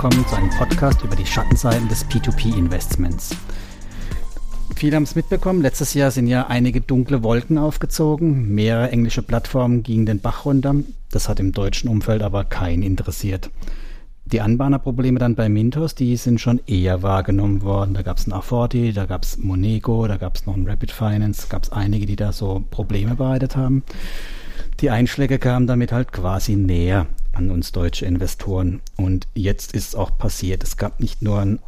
Willkommen zu einem Podcast über die Schattenseiten des P2P-Investments. Viele haben es mitbekommen, letztes Jahr sind ja einige dunkle Wolken aufgezogen, mehrere englische Plattformen gingen den Bach runter, das hat im deutschen Umfeld aber keinen interessiert. Die Anbahnerprobleme dann bei Mintos, die sind schon eher wahrgenommen worden. Da gab es einen Afforti, da gab es Monego, da gab es noch einen Rapid Finance, gab es einige, die da so Probleme bereitet haben. Die Einschläge kamen damit halt quasi näher an uns deutsche Investoren. Und jetzt ist es auch passiert. Es gab nicht nur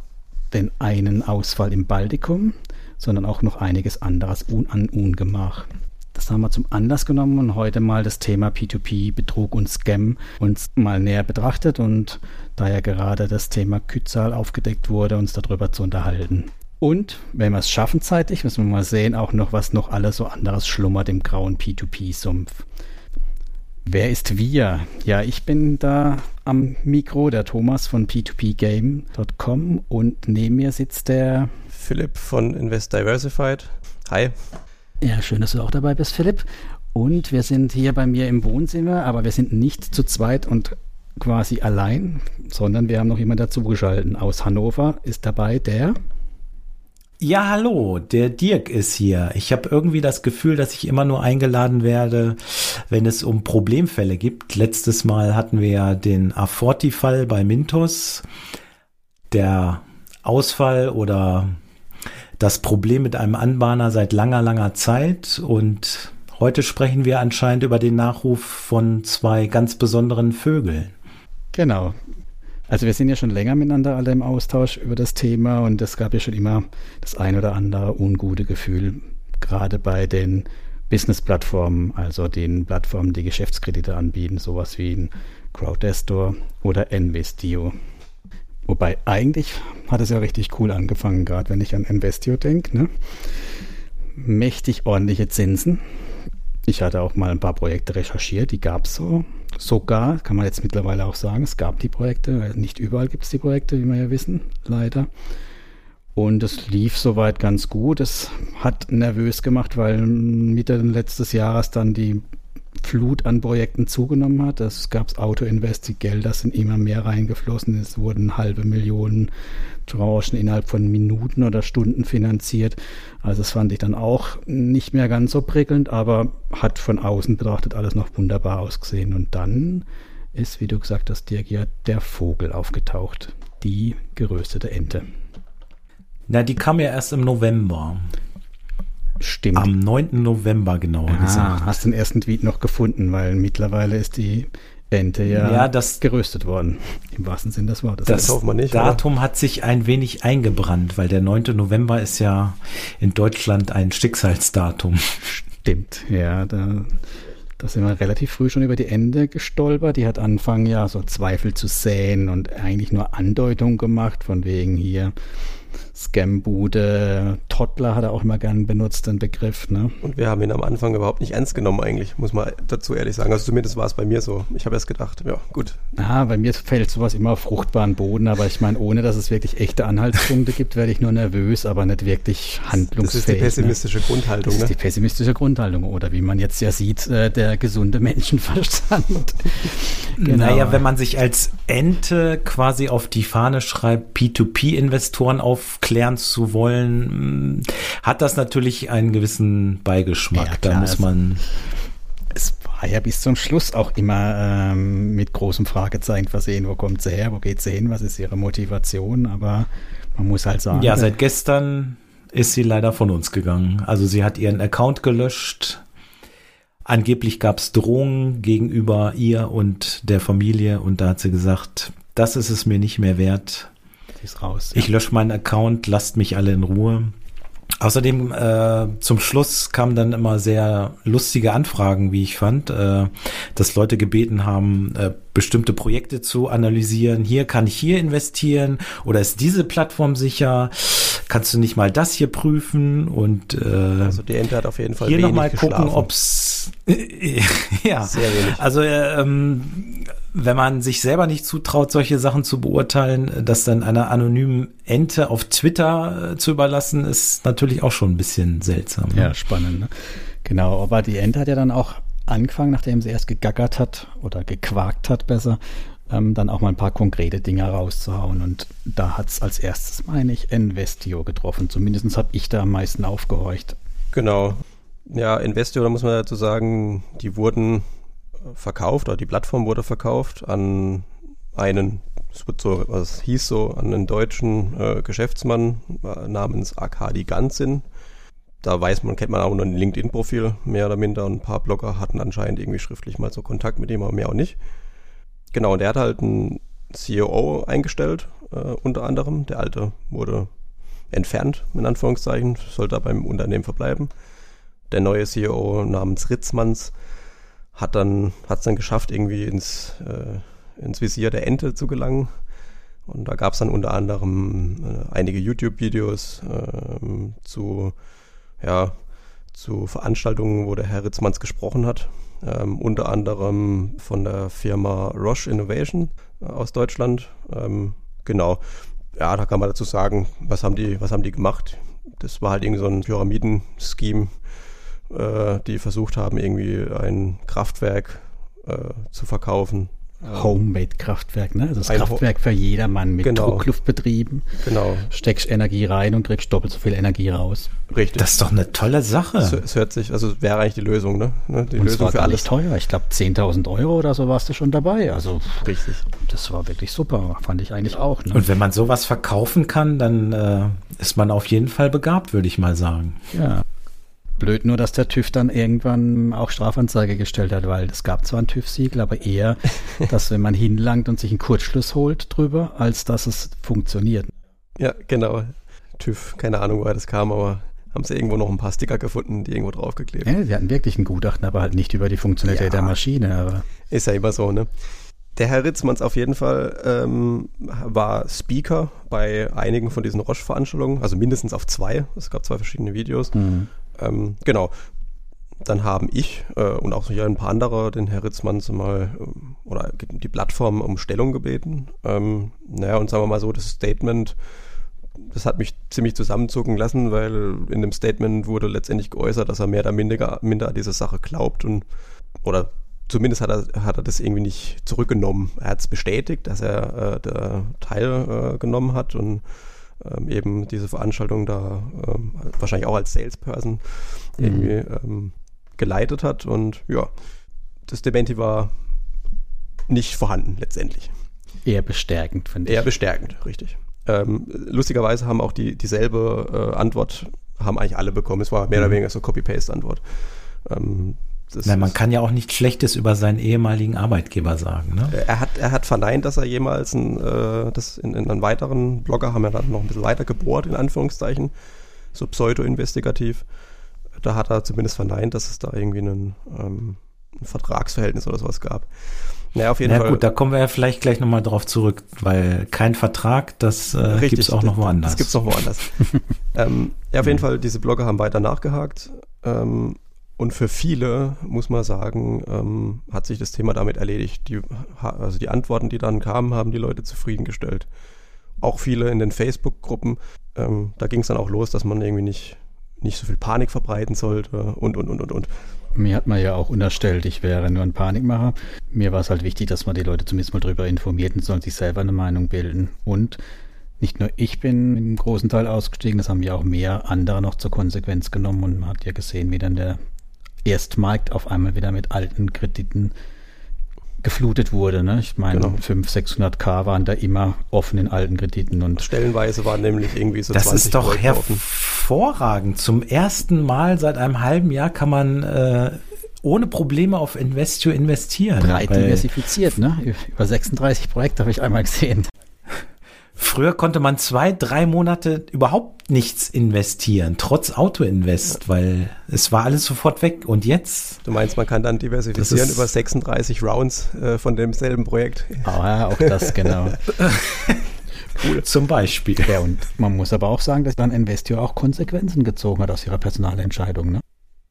den einen Ausfall im Baltikum, sondern auch noch einiges anderes un an Ungemach. Das haben wir zum Anlass genommen und heute mal das Thema P2P, Betrug und Scam uns mal näher betrachtet und da ja gerade das Thema Kützal aufgedeckt wurde, uns darüber zu unterhalten. Und wenn wir es schaffen zeitig, müssen wir mal sehen, auch noch, was noch alles so anderes schlummert im grauen P2P-Sumpf. Wer ist wir? Ja, ich bin da am Mikro, der Thomas von p2pgame.com und neben mir sitzt der Philipp von Invest Diversified. Hi. Ja, schön, dass du auch dabei bist, Philipp. Und wir sind hier bei mir im Wohnzimmer, aber wir sind nicht zu zweit und quasi allein, sondern wir haben noch jemanden dazugeschalten. Aus Hannover ist dabei der ja, hallo, der Dirk ist hier. Ich habe irgendwie das Gefühl, dass ich immer nur eingeladen werde, wenn es um Problemfälle gibt. Letztes Mal hatten wir ja den Aforti-Fall bei Mintos. Der Ausfall oder das Problem mit einem Anbahner seit langer, langer Zeit. Und heute sprechen wir anscheinend über den Nachruf von zwei ganz besonderen Vögeln. Genau. Also wir sind ja schon länger miteinander alle im Austausch über das Thema und es gab ja schon immer das ein oder andere ungute Gefühl, gerade bei den Business-Plattformen, also den Plattformen, die Geschäftskredite anbieten, sowas wie ein Crowdestor oder Investio. Wobei eigentlich hat es ja richtig cool angefangen, gerade wenn ich an Investio denke. Ne? Mächtig ordentliche Zinsen. Ich hatte auch mal ein paar Projekte recherchiert, die gab es so sogar, kann man jetzt mittlerweile auch sagen, es gab die Projekte, nicht überall gibt es die Projekte, wie wir ja wissen, leider. Und es lief soweit ganz gut. Es hat nervös gemacht, weil Mitte letztes Jahres dann die Flut an Projekten zugenommen hat. Es gab Auto-Invest, die Gelder sind immer mehr reingeflossen. Es wurden halbe Millionen Tranchen innerhalb von Minuten oder Stunden finanziert. Also das fand ich dann auch nicht mehr ganz so prickelnd, aber hat von außen betrachtet alles noch wunderbar ausgesehen. Und dann ist, wie du gesagt hast, Dirk, ja der Vogel aufgetaucht. Die geröstete Ente. Na, die kam ja erst im November. Stimmt. Am 9. November genau ah, gesagt. Hast den ersten Tweet noch gefunden, weil mittlerweile ist die Ente ja, ja das, geröstet worden. Im wahrsten Sinne des Wortes. Das, das nicht, Datum oder? hat sich ein wenig eingebrannt, weil der 9. November ist ja in Deutschland ein Schicksalsdatum. Stimmt, ja, da, da sind wir relativ früh schon über die Ende gestolpert. Die hat angefangen, ja, so Zweifel zu säen und eigentlich nur Andeutungen gemacht, von wegen hier Scambude, Toddler hat er auch immer gern benutzt, den Begriff. Ne? Und wir haben ihn am Anfang überhaupt nicht ernst genommen eigentlich, muss man dazu ehrlich sagen. Also zumindest war es bei mir so. Ich habe erst gedacht, ja, gut. Ah, bei mir fällt sowas immer auf fruchtbaren Boden, aber ich meine, ohne dass es wirklich echte Anhaltspunkte gibt, werde ich nur nervös, aber nicht wirklich handlungsfähig. Das ist die ne? pessimistische ne? Grundhaltung. Das ist die pessimistische Grundhaltung oder wie man jetzt ja sieht, äh, der gesunde Menschenverstand. genau. Naja, wenn man sich als Ente quasi auf die Fahne schreibt, P2P-Investoren aufklären, klären zu wollen, mm, hat das natürlich einen gewissen Beigeschmack. Ja, da muss man. Es war ja bis zum Schluss auch immer ähm, mit großem Fragezeichen versehen, wo kommt sie her, wo geht sie hin, was ist ihre Motivation, aber man muss halt sagen. Ja, seit gestern ist sie leider von uns gegangen. Also sie hat ihren Account gelöscht. Angeblich gab es Drohungen gegenüber ihr und der Familie und da hat sie gesagt, das ist es mir nicht mehr wert ist raus. Ich lösche meinen Account, lasst mich alle in Ruhe. Außerdem äh, zum Schluss kamen dann immer sehr lustige Anfragen, wie ich fand, äh, dass Leute gebeten haben, äh, bestimmte Projekte zu analysieren. Hier kann ich hier investieren oder ist diese Plattform sicher? Kannst du nicht mal das hier prüfen und äh, also die Ente hat auf jeden Fall hier nochmal gucken, ob's ja sehr wenig. Also äh, ähm, wenn man sich selber nicht zutraut, solche Sachen zu beurteilen, das dann einer anonymen Ente auf Twitter äh, zu überlassen, ist natürlich auch schon ein bisschen seltsam. Ne? Ja, spannend. Ne? Genau, aber die Ente hat ja dann auch angefangen, nachdem sie erst gegackert hat oder gequakt hat besser, ähm, dann auch mal ein paar konkrete Dinge rauszuhauen. Und da hat es als erstes, meine ich, Investio getroffen. Zumindest habe ich da am meisten aufgehorcht. Genau. Ja, Investio, da muss man dazu sagen, die wurden verkauft, oder die Plattform wurde verkauft an einen, es wird so, was hieß so, an einen deutschen äh, Geschäftsmann äh, namens Arkadi Ganzin. Da weiß man, kennt man auch nur ein LinkedIn-Profil, mehr oder minder. Und ein paar Blogger hatten anscheinend irgendwie schriftlich mal so Kontakt mit ihm, aber mehr auch nicht. Genau, und der hat halt einen CEO eingestellt, äh, unter anderem. Der alte wurde entfernt, in Anführungszeichen, sollte aber im Unternehmen verbleiben. Der neue CEO namens Ritzmanns hat dann hat es dann geschafft, irgendwie ins, äh, ins Visier der Ente zu gelangen. Und da gab es dann unter anderem äh, einige YouTube-Videos äh, zu, ja, zu Veranstaltungen, wo der Herr Ritzmanns gesprochen hat. Ähm, unter anderem von der Firma Roche Innovation äh, aus Deutschland. Ähm, genau. Ja, da kann man dazu sagen, was haben die, was haben die gemacht? Das war halt irgendwie so ein Pyramiden-Scheme, äh, die versucht haben, irgendwie ein Kraftwerk äh, zu verkaufen. Homemade-Kraftwerk, ne? Also das ein Kraftwerk für jedermann mit genau. Druckluftbetrieben. Genau. Steckst Energie rein und kriegst doppelt so viel Energie raus. Richtig. Das ist doch eine tolle Sache. Es, es hört sich, also wäre eigentlich die Lösung, ne? ne? Die und Lösung war für alles. teuer. Ich glaube 10.000 Euro oder so warst du schon dabei. Also richtig. Das war wirklich super. Fand ich eigentlich auch. Ne? Und wenn man sowas verkaufen kann, dann äh, ist man auf jeden Fall begabt, würde ich mal sagen. Ja. Blöd nur, dass der TÜV dann irgendwann auch Strafanzeige gestellt hat, weil es gab zwar ein TÜV-Siegel, aber eher, dass wenn man hinlangt und sich einen Kurzschluss holt drüber, als dass es funktioniert. Ja, genau. TÜV, keine Ahnung, woher das kam, aber haben sie irgendwo noch ein paar Sticker gefunden, die irgendwo draufgeklebt. Ja, sie hatten wirklich ein Gutachten, aber halt nicht über die Funktionalität ja, der Maschine. Aber ist ja immer so, ne? Der Herr Ritzmanns auf jeden Fall ähm, war Speaker bei einigen von diesen Roche-Veranstaltungen, also mindestens auf zwei. Es gab zwei verschiedene Videos. Mhm. Ähm, genau. Dann haben ich äh, und auch hier ein paar andere den Herr Ritzmann mal äh, oder die Plattform um Stellung gebeten. Ähm, naja, und sagen wir mal so, das Statement, das hat mich ziemlich zusammenzucken lassen, weil in dem Statement wurde letztendlich geäußert, dass er mehr oder minder, minder an diese Sache glaubt und oder zumindest hat er, hat er das irgendwie nicht zurückgenommen. Er hat es bestätigt, dass er äh, da teilgenommen äh, hat und ähm, eben diese Veranstaltung da ähm, wahrscheinlich auch als Salesperson mhm. irgendwie ähm, geleitet hat. Und ja, das Dementi war nicht vorhanden letztendlich. Eher bestärkend, finde ich. Eher bestärkend, richtig. Ähm, lustigerweise haben auch die dieselbe äh, Antwort, haben eigentlich alle bekommen. Es war mehr mhm. oder weniger so Copy-Paste-Antwort. Ähm, Nein, man kann ja auch nichts Schlechtes über seinen ehemaligen Arbeitgeber sagen. Ne? Er, hat, er hat verneint, dass er jemals ein, äh, das in, in einen weiteren Blogger haben wir dann noch ein bisschen weiter gebohrt, in Anführungszeichen, so pseudo-investigativ. Da hat er zumindest verneint, dass es da irgendwie einen, ähm, ein Vertragsverhältnis oder sowas gab. Naja, auf jeden naja, Fall. gut, da kommen wir ja vielleicht gleich nochmal drauf zurück, weil kein Vertrag, das äh, gibt es auch noch woanders. Das gibt es noch woanders. ähm, ja, auf jeden Fall, diese Blogger haben weiter nachgehakt. Ähm, und für viele, muss man sagen, ähm, hat sich das Thema damit erledigt. Die, also die Antworten, die dann kamen, haben die Leute zufriedengestellt. Auch viele in den Facebook-Gruppen, ähm, da ging es dann auch los, dass man irgendwie nicht, nicht so viel Panik verbreiten sollte und, und, und, und, und. Mir hat man ja auch unterstellt, ich wäre nur ein Panikmacher. Mir war es halt wichtig, dass man die Leute zumindest mal darüber informiert und sollen sich selber eine Meinung bilden. Und nicht nur ich bin im großen Teil ausgestiegen, das haben ja auch mehr andere noch zur Konsequenz genommen und man hat ja gesehen, wie dann der Erstmarkt auf einmal wieder mit alten Krediten geflutet wurde. Ne? Ich meine, genau. 500, 600 K waren da immer offen in alten Krediten. und Stellenweise waren nämlich irgendwie so das 20 ist doch Projekte hervorragend. Offen. Zum ersten Mal seit einem halben Jahr kann man äh, ohne Probleme auf Investio investieren. Breit diversifiziert, ne? Über 36 Projekte habe ich einmal gesehen. Früher konnte man zwei, drei Monate überhaupt nichts investieren, trotz Autoinvest, weil es war alles sofort weg. Und jetzt? Du meinst, man kann dann diversifizieren über 36 Rounds äh, von demselben Projekt? Ah, ja, auch das, genau. cool. Zum Beispiel. Ja, und man muss aber auch sagen, dass dann Investio auch Konsequenzen gezogen hat aus ihrer Personalentscheidung, ne?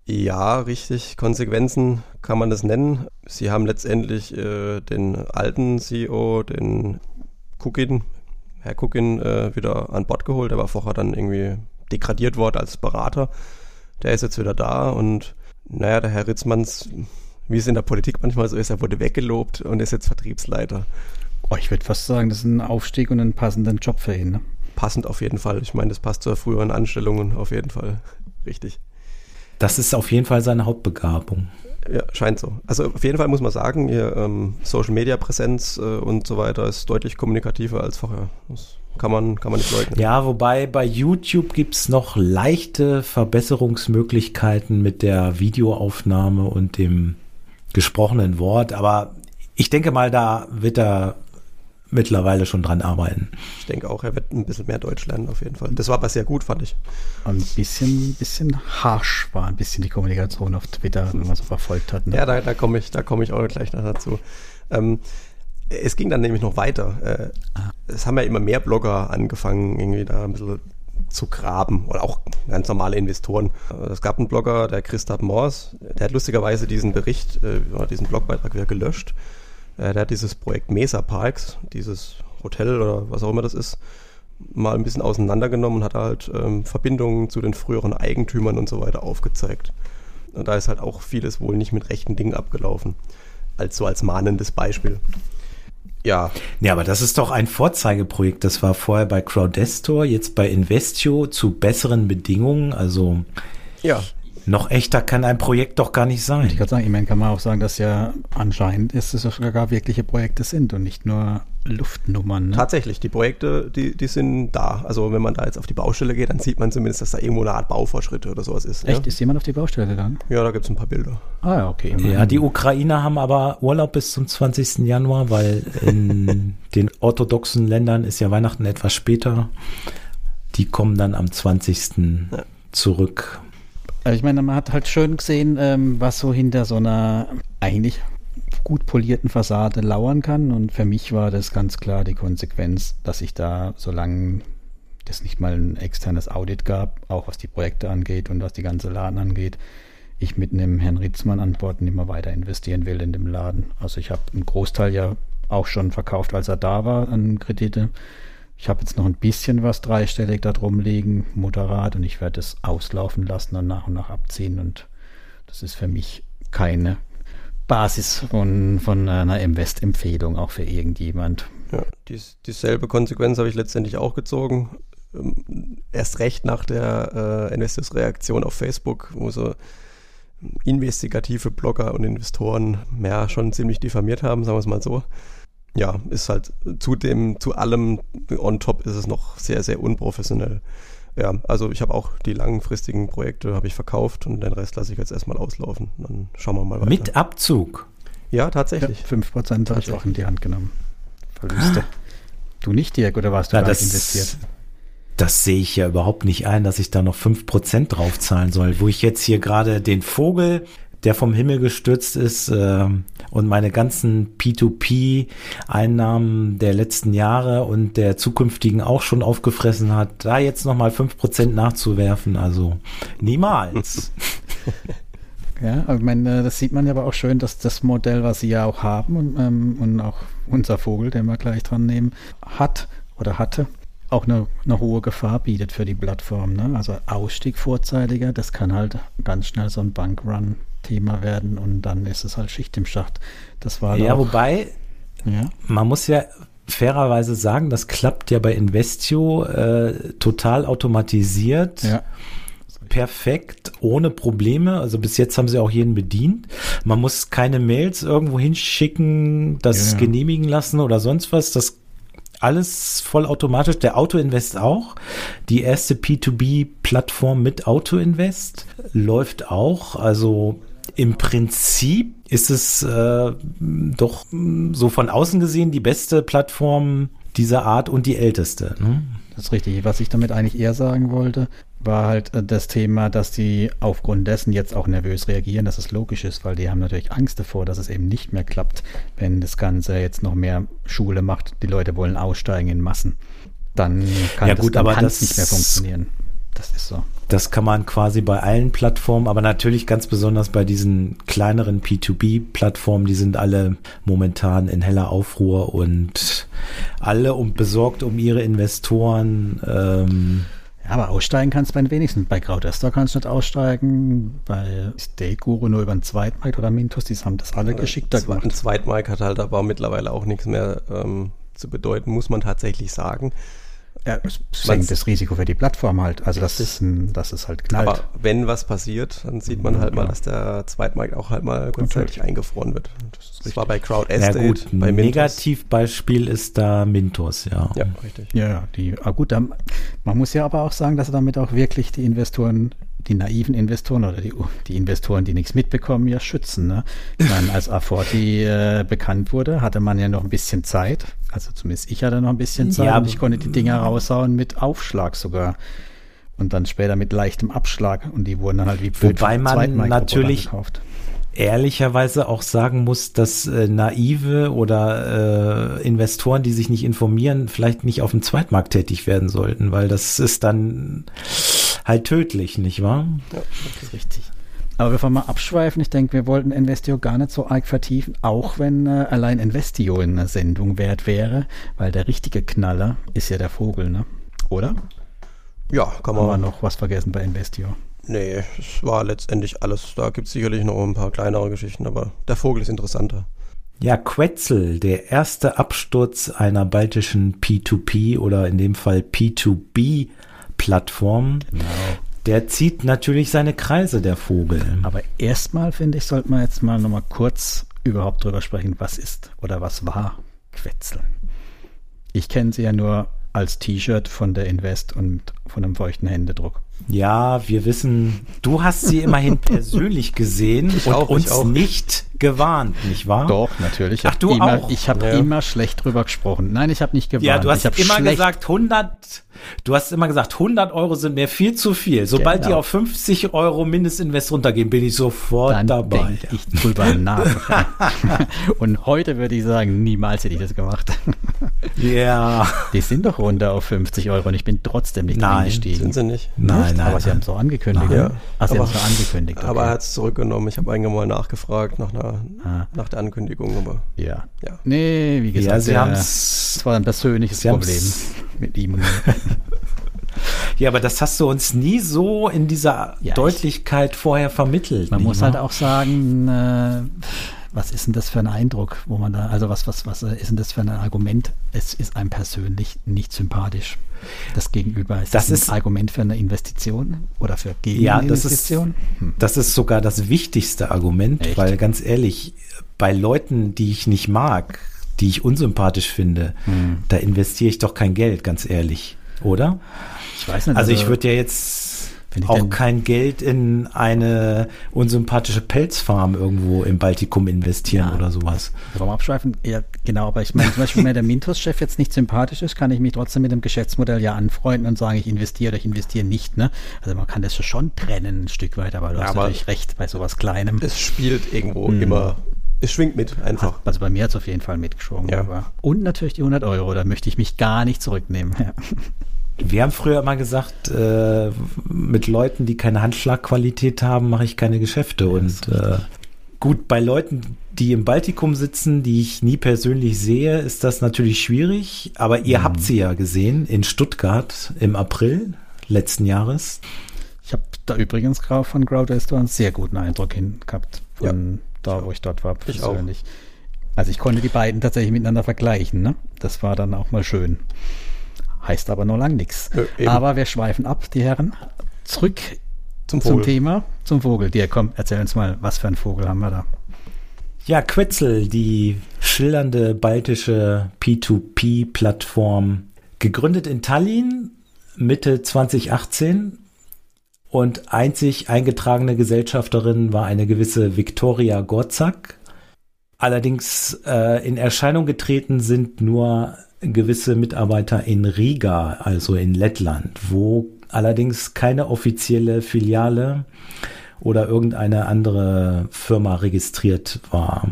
Ja, richtig. Konsequenzen kann man das nennen. Sie haben letztendlich äh, den alten CEO, den Kukin, Herr Cookin äh, wieder an Bord geholt. Er war vorher dann irgendwie degradiert worden als Berater. Der ist jetzt wieder da und naja, der Herr Ritzmanns, wie es in der Politik manchmal so ist, er wurde weggelobt und ist jetzt Vertriebsleiter. Oh, ich würde fast sagen, das ist ein Aufstieg und ein passenden Job für ihn. Ne? Passend auf jeden Fall. Ich meine, das passt zur früheren Anstellungen auf jeden Fall. Richtig. Das ist auf jeden Fall seine Hauptbegabung. Ja, scheint so. Also auf jeden Fall muss man sagen, ihr ähm, Social Media Präsenz äh, und so weiter ist deutlich kommunikativer als vorher. Das kann man, kann man nicht leugnen. Ja, wobei bei YouTube gibt es noch leichte Verbesserungsmöglichkeiten mit der Videoaufnahme und dem gesprochenen Wort, aber ich denke mal, da wird er mittlerweile schon dran arbeiten. Ich denke auch, er wird ein bisschen mehr Deutsch lernen auf jeden Fall. Das war aber sehr gut, fand ich. Ein bisschen, bisschen harsch war ein bisschen die Kommunikation auf Twitter, wenn man so verfolgt hat. Ne? Ja, da, da komme ich, da komme ich auch gleich noch dazu. Ähm, es ging dann nämlich noch weiter. Äh, ah. Es haben ja immer mehr Blogger angefangen, irgendwie da ein bisschen zu graben oder auch ganz normale Investoren. Äh, es gab einen Blogger, der Christoph Mors, der hat lustigerweise diesen Bericht, äh, diesen Blogbeitrag wieder gelöscht äh, der hat dieses Projekt Mesa Parks, dieses Hotel oder was auch immer das ist, mal ein bisschen auseinandergenommen und hat halt ähm, Verbindungen zu den früheren Eigentümern und so weiter aufgezeigt. Und da ist halt auch vieles wohl nicht mit rechten Dingen abgelaufen. Als so als mahnendes Beispiel. Ja. Ja, aber das ist doch ein Vorzeigeprojekt. Das war vorher bei Crowdestor, jetzt bei Investio zu besseren Bedingungen. Also ja. Noch echter kann ein Projekt doch gar nicht sein. Ich kann sagen, ich meine, kann man auch sagen, dass ja anscheinend ist es sogar wirkliche Projekte sind und nicht nur Luftnummern. Ne? Tatsächlich, die Projekte, die, die sind da. Also wenn man da jetzt auf die Baustelle geht, dann sieht man zumindest, dass da irgendwo eine Art Baufortschritte oder sowas ist. Echt? Ja? Ist jemand auf die Baustelle gegangen? Ja, da gibt es ein paar Bilder. Ah ja, okay. Ja, die Ukrainer haben aber Urlaub bis zum 20. Januar, weil in den orthodoxen Ländern ist ja Weihnachten etwas später. Die kommen dann am 20. Ja. zurück. Also ich meine, man hat halt schön gesehen, ähm, was so hinter so einer eigentlich gut polierten Fassade lauern kann. Und für mich war das ganz klar die Konsequenz, dass ich da, solange das nicht mal ein externes Audit gab, auch was die Projekte angeht und was die ganze Laden angeht, ich mit einem Herrn Ritzmann an Bord nicht mehr weiter investieren will in dem Laden. Also ich habe einen Großteil ja auch schon verkauft, als er da war an Kredite. Ich habe jetzt noch ein bisschen was dreistellig da drum liegen, moderat, und ich werde es auslaufen lassen und nach und nach abziehen. Und das ist für mich keine Basis von, von einer Invest-Empfehlung, auch für irgendjemand. Ja, dies, dieselbe Konsequenz habe ich letztendlich auch gezogen. Ähm, erst recht nach der äh, Investors-Reaktion auf Facebook, wo so investigative Blogger und Investoren mehr schon ziemlich diffamiert haben, sagen wir es mal so ja, ist halt zu dem, zu allem on top ist es noch sehr, sehr unprofessionell. Ja, also ich habe auch die langfristigen Projekte habe ich verkauft und den Rest lasse ich jetzt erstmal auslaufen. Dann schauen wir mal weiter. Mit Abzug? Ja, tatsächlich. Ja, 5% habe ich auch in die Hand genommen. Verluste. Ah. Du nicht, Dirk, oder warst du ja, das, investiert? Das sehe ich ja überhaupt nicht ein, dass ich da noch 5% draufzahlen soll. Wo ich jetzt hier gerade den Vogel der vom Himmel gestürzt ist äh, und meine ganzen P2P-Einnahmen der letzten Jahre und der zukünftigen auch schon aufgefressen hat, da jetzt nochmal fünf Prozent nachzuwerfen, also niemals. Ja, ich meine, das sieht man ja aber auch schön, dass das Modell, was sie ja auch haben und, ähm, und auch unser Vogel, den wir gleich dran nehmen, hat oder hatte, auch eine, eine hohe Gefahr bietet für die Plattform. Ne? Also Ausstieg vorzeitiger, das kann halt ganz schnell so ein Bankrun Thema werden und dann ist es halt Schicht im Schacht. Das war ja, auch, wobei ja. man muss ja fairerweise sagen, das klappt ja bei Investio äh, total automatisiert. Ja. Perfekt, ohne Probleme. Also bis jetzt haben sie auch jeden bedient. Man muss keine Mails irgendwo hinschicken, das ja. genehmigen lassen oder sonst was. Das alles vollautomatisch. Der Autoinvest auch. Die erste P2B-Plattform mit Autoinvest läuft auch. Also im Prinzip ist es äh, doch so von außen gesehen die beste Plattform dieser Art und die älteste. Ne? Das ist richtig. Was ich damit eigentlich eher sagen wollte, war halt äh, das Thema, dass die aufgrund dessen jetzt auch nervös reagieren, dass es logisch ist, weil die haben natürlich Angst davor, dass es eben nicht mehr klappt, wenn das Ganze jetzt noch mehr Schule macht. Die Leute wollen aussteigen in Massen. Dann kann ja, gut, das, aber das nicht mehr funktionieren. Das ist so. Das kann man quasi bei allen Plattformen, aber natürlich ganz besonders bei diesen kleineren P2B-Plattformen, die sind alle momentan in heller Aufruhr und alle um, besorgt um ihre Investoren. Ähm, Aber aussteigen kannst du bei den wenigsten. Bei Crowdester kannst du nicht aussteigen. Bei Steak Guru nur über einen Zweitmarkt oder Mintos, die haben das alle geschickter gemacht. Ein Zweitmarkt hat halt aber mittlerweile auch nichts mehr ähm, zu bedeuten, muss man tatsächlich sagen. Ja, es senkt das Risiko für die Plattform halt. Also das ist, das ist halt knallt. Aber wenn was passiert, dann sieht man halt ja. mal, dass der Zweitmarkt auch halt mal kurzzeitig eingefroren wird. Das, das war bei Crowd Estate, ja, gut, bei Mintos. Negativbeispiel ist da Mintos, ja. Ja, richtig. Ja, die, ah gut, dann, man muss ja aber auch sagen, dass er damit auch wirklich die Investoren die naiven Investoren oder die, die Investoren, die nichts mitbekommen, ja schützen. Ne? Ich meine, als A40 äh, bekannt wurde, hatte man ja noch ein bisschen Zeit. Also zumindest ich hatte noch ein bisschen Zeit ja, und ich konnte die Dinger raushauen mit Aufschlag sogar. Und dann später mit leichtem Abschlag und die wurden dann halt wie Wobei man natürlich ehrlicherweise auch sagen muss, dass äh, naive oder äh, Investoren, die sich nicht informieren, vielleicht nicht auf dem Zweitmarkt tätig werden sollten, weil das ist dann halt tödlich, nicht wahr? Ja, das ist richtig. Aber bevor wir abschweifen, ich denke, wir wollten Investio gar nicht so arg vertiefen, auch wenn äh, allein Investio in einer Sendung wert wäre, weil der richtige Knaller ist ja der Vogel, ne? Oder? Ja, kann man. Haben wir noch was vergessen bei Investio? Nee, es war letztendlich alles. Da gibt es sicherlich noch ein paar kleinere Geschichten, aber der Vogel ist interessanter. Ja, Quetzel, der erste Absturz einer baltischen P2P oder in dem Fall P2B Plattform. Genau. Der zieht natürlich seine Kreise, der Vogel. Aber erstmal, finde ich, sollte man jetzt mal nochmal kurz überhaupt drüber sprechen, was ist oder was war Quetzel. Ich kenne sie ja nur als T-Shirt von der Invest und von einem feuchten Händedruck. Ja, wir wissen, du hast sie immerhin persönlich gesehen ich und auch, uns auch. nicht gewarnt, nicht wahr? Doch, natürlich. Ach, du immer, auch? Ich habe ja. immer schlecht drüber gesprochen. Nein, ich habe nicht gewarnt. Ja, du hast immer gesagt 100 Du hast immer gesagt, 100 Euro sind mir viel zu viel. Sobald genau. die auf 50 Euro Mindestinvest runtergehen, bin ich sofort Dann dabei. ich drüber nach. Und heute würde ich sagen, niemals hätte ich das gemacht. Ja. Die sind doch runter auf 50 Euro und ich bin trotzdem nicht nein, eingestiegen. Sind sie nicht? Nein, nein. Aber sie haben es so angekündigt. Ja. Ach, sie es so angekündigt. Okay. Aber er hat es zurückgenommen. Ich habe einmal nachgefragt nach, einer, ah. nach der Ankündigung. Aber ja. ja. Nee, wie gesagt, ja, sie haben es war ein persönliches Problem mit ihm. Ja, aber das hast du uns nie so in dieser ja, Deutlichkeit ich, vorher vermittelt. Man muss halt auch sagen, äh, was ist denn das für ein Eindruck, wo man da, also was, was, was ist denn das für ein Argument? Es ist einem persönlich nicht sympathisch. Das Gegenüber ist das, das ein Argument für eine Investition oder für Gegeninvestition? Ja, das ist, hm. das ist sogar das wichtigste Argument, Echt? weil ganz ehrlich, bei Leuten, die ich nicht mag, die ich unsympathisch finde, hm. da investiere ich doch kein Geld, ganz ehrlich, oder? Ich weiß nicht. Also, also ich würde ja jetzt auch kein Geld in eine unsympathische Pelzfarm irgendwo im Baltikum investieren ja. oder sowas. Warum abschweifen? Ja, genau, aber ich meine, zum Beispiel, wenn der Mintos-Chef jetzt nicht sympathisch ist, kann ich mich trotzdem mit dem Geschäftsmodell ja anfreunden und sagen, ich investiere oder ich investiere nicht. Ne? Also man kann das schon trennen ein Stück weit, aber du ja, hast aber natürlich recht bei sowas Kleinem. Es spielt irgendwo hm. immer es schwingt mit, einfach. Also bei mir hat es auf jeden Fall mitgeschwungen. Ja. Und natürlich die 100 Euro, da möchte ich mich gar nicht zurücknehmen. Ja. Wir haben früher immer gesagt, äh, mit Leuten, die keine Handschlagqualität haben, mache ich keine Geschäfte. Ja, und äh, gut, bei Leuten, die im Baltikum sitzen, die ich nie persönlich sehe, ist das natürlich schwierig. Aber ihr mhm. habt sie ja gesehen in Stuttgart im April letzten Jahres. Ich habe da übrigens von Crowdester einen sehr guten Eindruck hin gehabt, von ja, da, wo ich dort war, persönlich. Also ich konnte die beiden tatsächlich miteinander vergleichen. Ne? Das war dann auch mal schön. Heißt aber noch lang nichts. Ja, aber wir schweifen ab, die Herren. Zurück zum, zum Thema, zum Vogel. Dir, komm, erzähl uns mal, was für ein Vogel haben wir da? Ja, Quetzel, die schillernde baltische P2P-Plattform, gegründet in Tallinn Mitte 2018 und einzig eingetragene Gesellschafterin war eine gewisse Viktoria Gorzak. Allerdings äh, in Erscheinung getreten sind nur gewisse Mitarbeiter in Riga, also in Lettland, wo allerdings keine offizielle Filiale oder irgendeine andere Firma registriert war.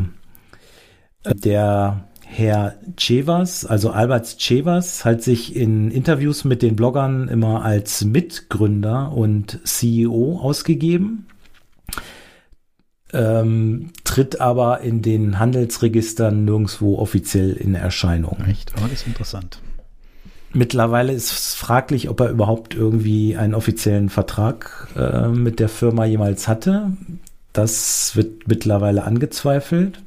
Der Herr Chevas, also Albert Chevas, hat sich in Interviews mit den Bloggern immer als Mitgründer und CEO ausgegeben ähm, tritt aber in den Handelsregistern nirgendwo offiziell in Erscheinung. Echt? Oh, das ist interessant. Mittlerweile ist es fraglich, ob er überhaupt irgendwie einen offiziellen Vertrag äh, mit der Firma jemals hatte. Das wird mittlerweile angezweifelt.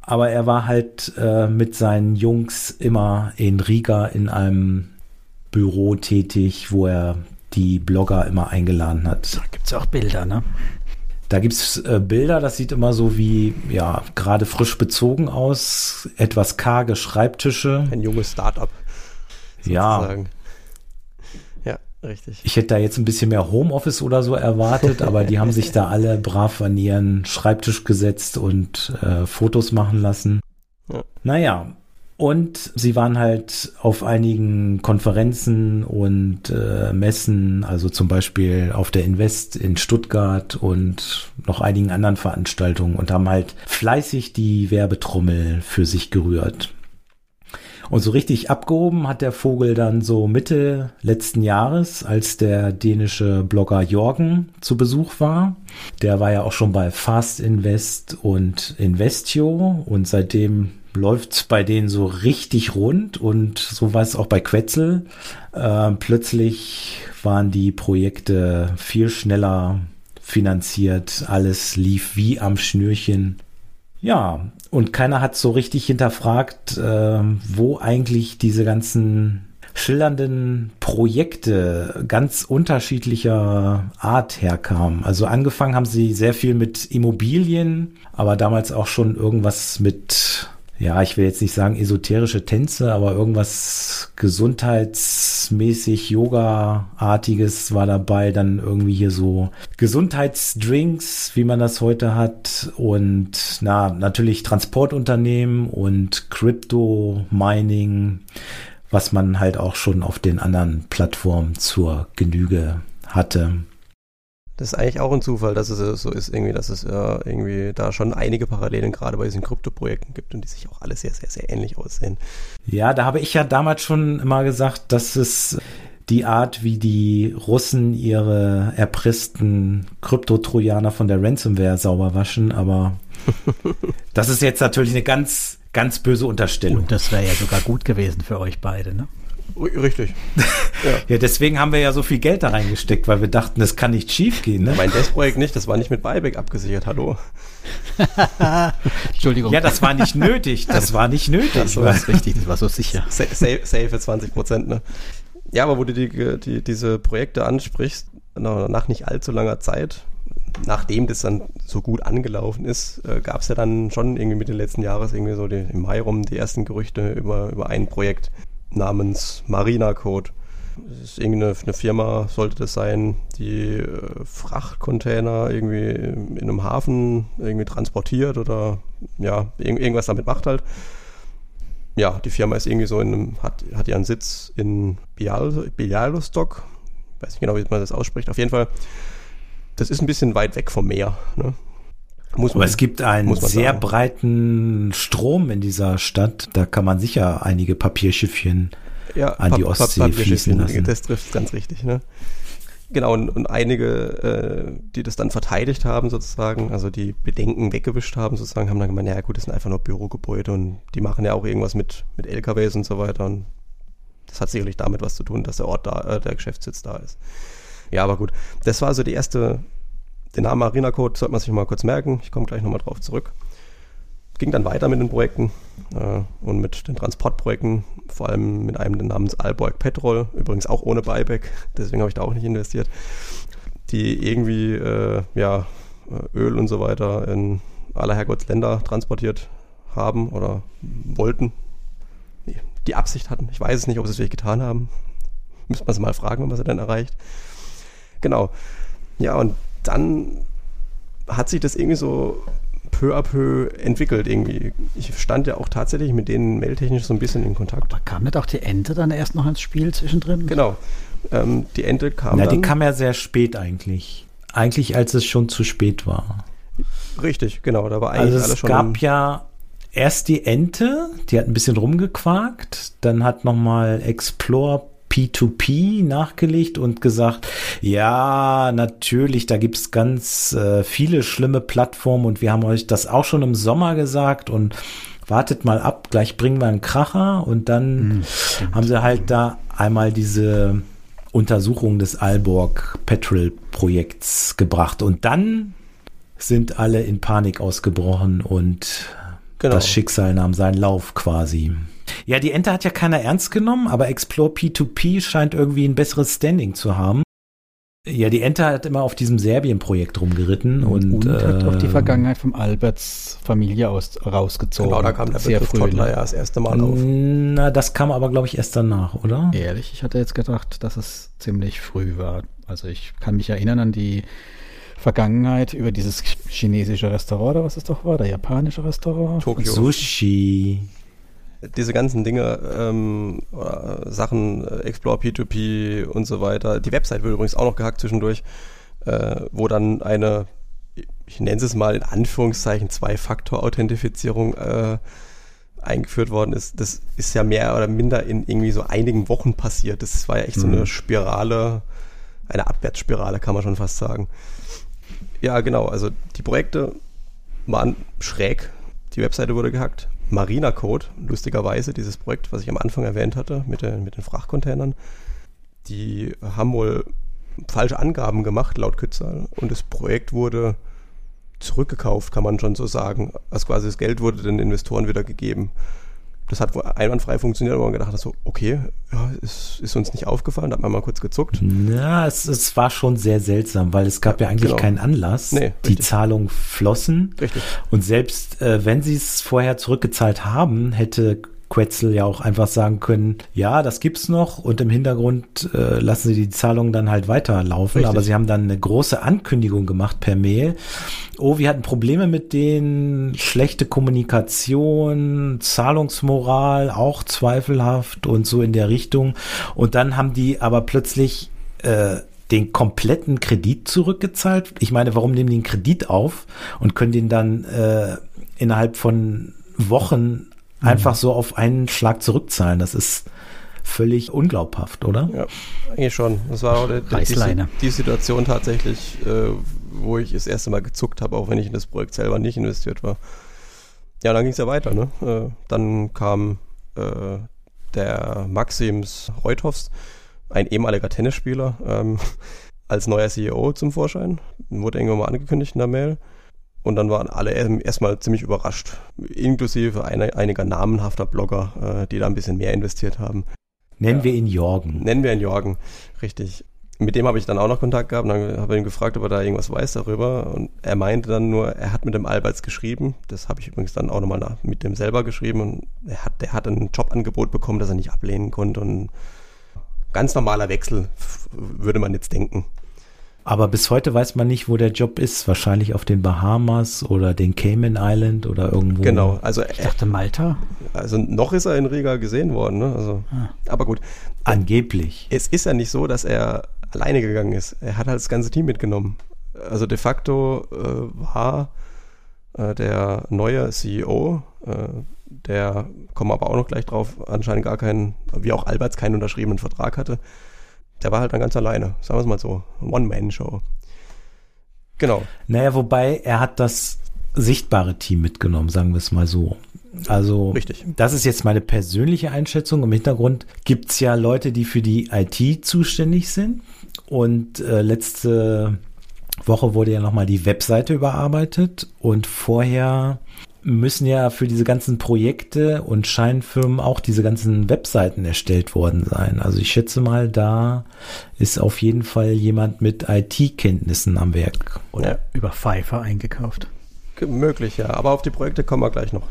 Aber er war halt äh, mit seinen Jungs immer in Riga in einem Büro tätig, wo er die Blogger immer eingeladen hat. Da gibt es auch Bilder, ne? Da gibt es äh, Bilder, das sieht immer so wie, ja, gerade frisch bezogen aus, etwas karge Schreibtische. Ein junges Start-up. Ja. Ja, richtig. Ich hätte da jetzt ein bisschen mehr Homeoffice oder so erwartet, aber die haben sich da alle brav an ihren Schreibtisch gesetzt und äh, Fotos machen lassen. Ja. Naja, und sie waren halt auf einigen Konferenzen und äh, Messen, also zum Beispiel auf der Invest in Stuttgart und noch einigen anderen Veranstaltungen und haben halt fleißig die Werbetrommel für sich gerührt. Und so richtig abgehoben hat der Vogel dann so Mitte letzten Jahres, als der dänische Blogger Jorgen zu Besuch war. Der war ja auch schon bei Fast Invest und Investio und seitdem läuft's bei denen so richtig rund und so war es auch bei Quetzel. Äh, plötzlich waren die Projekte viel schneller finanziert, alles lief wie am Schnürchen. Ja, und keiner hat so richtig hinterfragt, äh, wo eigentlich diese ganzen schillernden Projekte ganz unterschiedlicher Art herkamen. Also angefangen haben sie sehr viel mit Immobilien, aber damals auch schon irgendwas mit ja, ich will jetzt nicht sagen esoterische Tänze, aber irgendwas gesundheitsmäßig Yoga-artiges war dabei. Dann irgendwie hier so Gesundheitsdrinks, wie man das heute hat. Und na, natürlich Transportunternehmen und Crypto-Mining, was man halt auch schon auf den anderen Plattformen zur Genüge hatte. Das ist eigentlich auch ein Zufall, dass es so ist, irgendwie, dass es ja irgendwie da schon einige Parallelen gerade bei diesen Krypto-Projekten gibt und die sich auch alle sehr, sehr, sehr ähnlich aussehen. Ja, da habe ich ja damals schon immer gesagt, dass es die Art, wie die Russen ihre erpressten Krypto-Trojaner von der Ransomware sauber waschen, aber das ist jetzt natürlich eine ganz, ganz böse Unterstellung. Und das wäre ja sogar gut gewesen für euch beide, ne? Richtig. Ja. ja. deswegen haben wir ja so viel Geld da reingesteckt, weil wir dachten, das kann nicht schief gehen. Ne? Mein Desk-Projekt nicht, das war nicht mit Buyback abgesichert, hallo. Entschuldigung. Ja, das war nicht nötig, das war nicht nötig. Das war richtig, das war so sicher. Safe, safe für 20 Prozent, ne? Ja, aber wo du die, die, diese Projekte ansprichst, nach nicht allzu langer Zeit, nachdem das dann so gut angelaufen ist, äh, gab es ja dann schon irgendwie Mitte letzten Jahres irgendwie so die, im Mai rum die ersten Gerüchte über, über ein Projekt, namens Marina Code. Das ist irgendeine eine Firma, sollte das sein, die äh, Frachtcontainer irgendwie in einem Hafen irgendwie transportiert oder ja, irg irgendwas damit macht halt. Ja, die Firma ist irgendwie so in einem, hat, hat ihren Sitz in Bial Bialystok. Weiß nicht genau, wie man das ausspricht. Auf jeden Fall, das ist ein bisschen weit weg vom Meer. Ne? Muss man, Aber es gibt einen sehr sagen. breiten Strom in dieser Stadt. Da kann man sicher einige Papierschiffchen ja, an die Ostsee fließen lassen. Das trifft ganz richtig. Ne? Genau, und, und einige, äh, die das dann verteidigt haben sozusagen, also die Bedenken weggewischt haben sozusagen, haben dann gemeint, ja gut, das sind einfach nur Bürogebäude und die machen ja auch irgendwas mit, mit LKWs und so weiter und das hat sicherlich damit was zu tun, dass der Ort da, äh, der Geschäftssitz da ist. Ja, aber gut, das war also die erste den Namen Arena Code sollte man sich mal kurz merken. Ich komme gleich nochmal drauf zurück. Ging dann weiter mit den Projekten äh, und mit den Transportprojekten, vor allem mit einem namens Alborg Petrol, übrigens auch ohne Buyback, deswegen habe ich da auch nicht investiert, die irgendwie äh, ja, Öl und so weiter in aller Herrgottsländer transportiert haben oder wollten. Die Absicht hatten. Ich weiß es nicht, ob sie es wirklich getan haben. Müsste man sie mal fragen, wenn man sie dann erreicht. Genau. Ja, und dann hat sich das irgendwie so peu à peu entwickelt irgendwie. Ich stand ja auch tatsächlich mit denen mailtechnisch so ein bisschen in Kontakt. Aber kam nicht auch die Ente dann erst noch ins Spiel zwischendrin? Genau. Ähm, die Ente kam. Na, dann. die kam ja sehr spät eigentlich. Eigentlich, als es schon zu spät war. Richtig, genau. Da war eigentlich also es gab ja erst die Ente, die hat ein bisschen rumgequakt. Dann hat nochmal Explore P2P nachgelegt und gesagt, ja, natürlich, da gibt's ganz äh, viele schlimme Plattformen und wir haben euch das auch schon im Sommer gesagt und wartet mal ab, gleich bringen wir einen Kracher und dann hm, haben sie halt da einmal diese Untersuchung des Alborg Petrol Projekts gebracht und dann sind alle in Panik ausgebrochen und genau. das Schicksal nahm seinen Lauf quasi. Ja, die Ente hat ja keiner ernst genommen, aber Explore P2P scheint irgendwie ein besseres Standing zu haben. Ja, die Ente hat immer auf diesem Serbien-Projekt rumgeritten und, und äh, hat auch die Vergangenheit vom Alberts Familie aus, rausgezogen. Genau, da kam der sehr früh Toddler ne? ja das erste Mal auf. Na, das kam aber, glaube ich, erst danach, oder? Ehrlich, ich hatte jetzt gedacht, dass es ziemlich früh war. Also ich kann mich erinnern an die Vergangenheit über dieses chinesische Restaurant, oder was es doch war, der japanische Restaurant. Tokio. Sushi diese ganzen Dinge, ähm, Sachen, äh, Explore P2P und so weiter. Die Website wird übrigens auch noch gehackt zwischendurch, äh, wo dann eine, ich nenne es mal in Anführungszeichen, Zwei-Faktor-Authentifizierung äh, eingeführt worden ist. Das ist ja mehr oder minder in irgendwie so einigen Wochen passiert. Das war ja echt mhm. so eine mhm. Spirale, eine Abwärtsspirale, kann man schon fast sagen. Ja, genau. Also die Projekte waren schräg. Die Webseite wurde gehackt. Marina Code, lustigerweise, dieses Projekt, was ich am Anfang erwähnt hatte, mit den, mit den Frachtcontainern, die haben wohl falsche Angaben gemacht, laut Kützal, und das Projekt wurde zurückgekauft, kann man schon so sagen. Also quasi das Geld wurde den Investoren wieder gegeben das hat einwandfrei funktioniert, aber man gedacht hat so, okay, ja, ist, ist uns nicht aufgefallen, da hat man mal kurz gezuckt. Ja, es, es war schon sehr seltsam, weil es gab ja, ja eigentlich genau. keinen Anlass. Nee, Die Zahlungen flossen. Richtig. Und selbst äh, wenn sie es vorher zurückgezahlt haben, hätte Quetzel ja auch einfach sagen können, ja, das gibt's noch und im Hintergrund äh, lassen sie die Zahlungen dann halt weiterlaufen. Richtig. Aber sie haben dann eine große Ankündigung gemacht per Mail. Oh, wir hatten Probleme mit denen, schlechte Kommunikation, Zahlungsmoral, auch zweifelhaft und so in der Richtung. Und dann haben die aber plötzlich äh, den kompletten Kredit zurückgezahlt. Ich meine, warum nehmen die einen Kredit auf und können den dann äh, innerhalb von Wochen. Einfach so auf einen Schlag zurückzahlen. Das ist völlig unglaubhaft, oder? Ja, eigentlich schon. Das war auch der, die, die, Situation tatsächlich, äh, wo ich das erste Mal gezuckt habe, auch wenn ich in das Projekt selber nicht investiert war. Ja, dann ging es ja weiter. Ne? Äh, dann kam äh, der Maxims Reuthoffs, ein ehemaliger Tennisspieler, ähm, als neuer CEO zum Vorschein. Wurde irgendwann mal angekündigt in der Mail. Und dann waren alle erstmal ziemlich überrascht, inklusive eine, einiger namenhafter Blogger, äh, die da ein bisschen mehr investiert haben. Nennen ja. wir ihn Jorgen. Nennen wir ihn Jorgen, richtig. Mit dem habe ich dann auch noch Kontakt gehabt und dann habe ich ihn gefragt, ob er da irgendwas weiß darüber. Und er meinte dann nur, er hat mit dem Alberts geschrieben. Das habe ich übrigens dann auch nochmal mit dem selber geschrieben. Und er hat, der hat ein Jobangebot bekommen, das er nicht ablehnen konnte. Und ganz normaler Wechsel, würde man jetzt denken. Aber bis heute weiß man nicht, wo der Job ist. Wahrscheinlich auf den Bahamas oder den Cayman Island oder irgendwo. Genau, also ich dachte Malta. Also noch ist er in Riga gesehen worden, ne? Also, ah. aber gut. Angeblich. Es ist ja nicht so, dass er alleine gegangen ist. Er hat halt das ganze Team mitgenommen. Also de facto äh, war äh, der neue CEO, äh, der kommen wir aber auch noch gleich drauf, anscheinend gar keinen, wie auch Alberts keinen unterschriebenen Vertrag hatte der war halt dann ganz alleine, sagen wir es mal so. One-Man-Show. Genau. Naja, wobei er hat das sichtbare Team mitgenommen, sagen wir es mal so. Also, Richtig. das ist jetzt meine persönliche Einschätzung. Im Hintergrund gibt es ja Leute, die für die IT zuständig sind. Und äh, letzte Woche wurde ja nochmal die Webseite überarbeitet. Und vorher müssen ja für diese ganzen Projekte und Scheinfirmen auch diese ganzen Webseiten erstellt worden sein. Also ich schätze mal, da ist auf jeden Fall jemand mit IT-Kenntnissen am Werk. Oder ja. über Pfeiffer eingekauft. Möglich, ja. Aber auf die Projekte kommen wir gleich noch.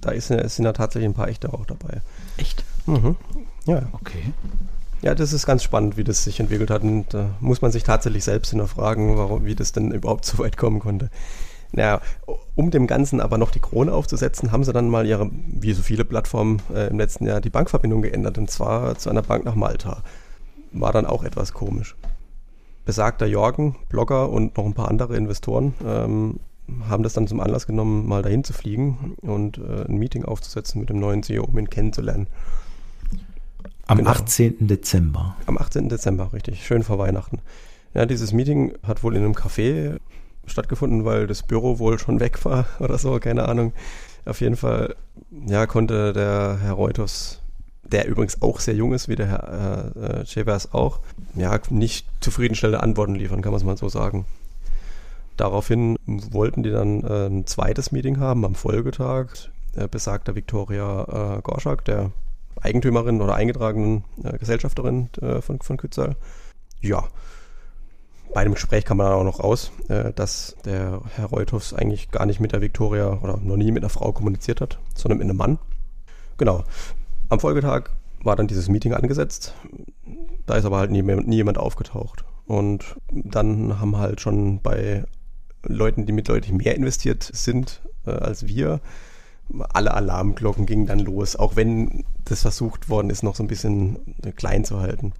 Da ist, sind ja tatsächlich ein paar echte auch dabei. Echt? Mhm. Ja. Okay. Ja, das ist ganz spannend, wie das sich entwickelt hat. Und da muss man sich tatsächlich selbst hinterfragen, warum, wie das denn überhaupt so weit kommen konnte. Naja, um dem Ganzen aber noch die Krone aufzusetzen, haben sie dann mal ihre, wie so viele Plattformen äh, im letzten Jahr, die Bankverbindung geändert und zwar zu einer Bank nach Malta. War dann auch etwas komisch. Besagter Jorgen, Blogger und noch ein paar andere Investoren ähm, haben das dann zum Anlass genommen, mal dahin zu fliegen und äh, ein Meeting aufzusetzen mit dem neuen CEO, um ihn kennenzulernen. Am genau. 18. Dezember. Am 18. Dezember, richtig. Schön vor Weihnachten. Ja, dieses Meeting hat wohl in einem Café stattgefunden, weil das Büro wohl schon weg war oder so, keine Ahnung. Auf jeden Fall, ja, konnte der Herr Reuters der übrigens auch sehr jung ist, wie der Herr äh, Chevers auch, ja, nicht zufriedenstellende Antworten liefern, kann man es mal so sagen. Daraufhin wollten die dann äh, ein zweites Meeting haben am Folgetag. Äh, besagter Viktoria äh, Gorschak, der Eigentümerin oder eingetragenen äh, Gesellschafterin äh, von, von Kützal. Ja, bei dem Gespräch kam man dann auch noch raus, äh, dass der Herr Reuthoffs eigentlich gar nicht mit der Viktoria oder noch nie mit einer Frau kommuniziert hat, sondern mit einem Mann. Genau. Am Folgetag war dann dieses Meeting angesetzt. Da ist aber halt nie, nie jemand aufgetaucht. Und dann haben halt schon bei Leuten, die mit deutlich mehr investiert sind äh, als wir, alle Alarmglocken gingen dann los, auch wenn das versucht worden ist, noch so ein bisschen klein zu halten.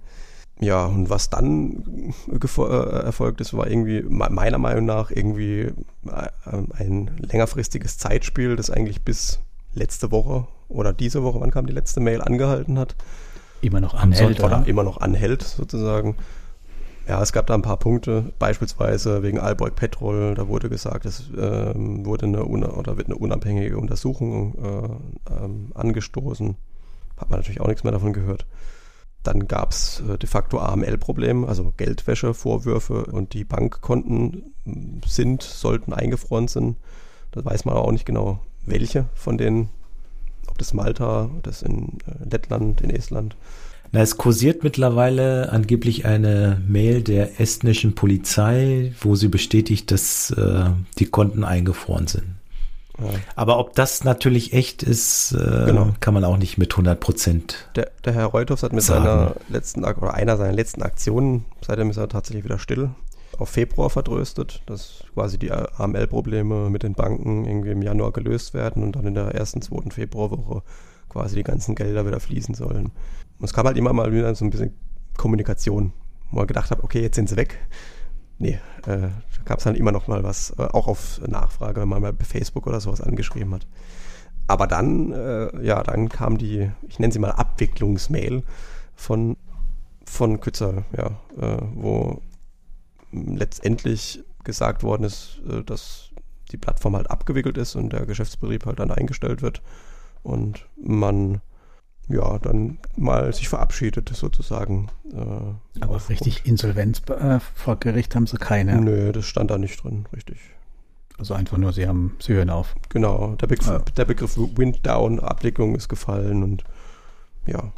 Ja, und was dann äh, erfolgt ist, war irgendwie meiner Meinung nach irgendwie äh, ein längerfristiges Zeitspiel, das eigentlich bis letzte Woche oder diese Woche, wann kam die letzte Mail, angehalten hat. Immer noch anhält. Oder, immer noch anhält, sozusagen. Ja, es gab da ein paar Punkte, beispielsweise wegen Alborg Petrol, da wurde gesagt, es äh, wurde eine oder wird eine unabhängige Untersuchung äh, ähm, angestoßen. Hat man natürlich auch nichts mehr davon gehört. Dann gab es äh, de facto AML-Probleme, also Geldwäsche-Vorwürfe und die Bankkonten sind, sollten eingefroren sind. Das weiß man auch nicht genau, welche von denen, ob das Malta, das in äh, Lettland, in Estland. Na, es kursiert mittlerweile angeblich eine Mail der estnischen Polizei, wo sie bestätigt, dass äh, die Konten eingefroren sind. Ja. Aber ob das natürlich echt ist, äh, genau. kann man auch nicht mit 100 Prozent. Der, der, Herr Reuthoff hat mit sagen. seiner letzten oder einer seiner letzten Aktionen, seitdem ist er tatsächlich wieder still, auf Februar vertröstet, dass quasi die AML-Probleme mit den Banken irgendwie im Januar gelöst werden und dann in der ersten, zweiten Februarwoche quasi die ganzen Gelder wieder fließen sollen. Und es kam halt immer mal wieder so ein bisschen Kommunikation, wo man gedacht hat, okay, jetzt sind sie weg. Nee, äh, da gab es dann immer noch mal was, äh, auch auf Nachfrage, wenn man mal bei Facebook oder sowas angeschrieben hat. Aber dann, äh, ja, dann kam die, ich nenne sie mal Abwicklungsmail von, von Kützer, ja, äh, wo letztendlich gesagt worden ist, äh, dass die Plattform halt abgewickelt ist und der Geschäftsbetrieb halt dann eingestellt wird und man ja, dann mal sich verabschiedet sozusagen. Äh, Aber richtig Insolvenz äh, vor Gericht haben sie keine. Nö, das stand da nicht drin, richtig. Also einfach nur, sie haben, sie hören auf. Genau, der, Begriff, ja. der Begriff Winddown, Abdeckung ist gefallen und ja.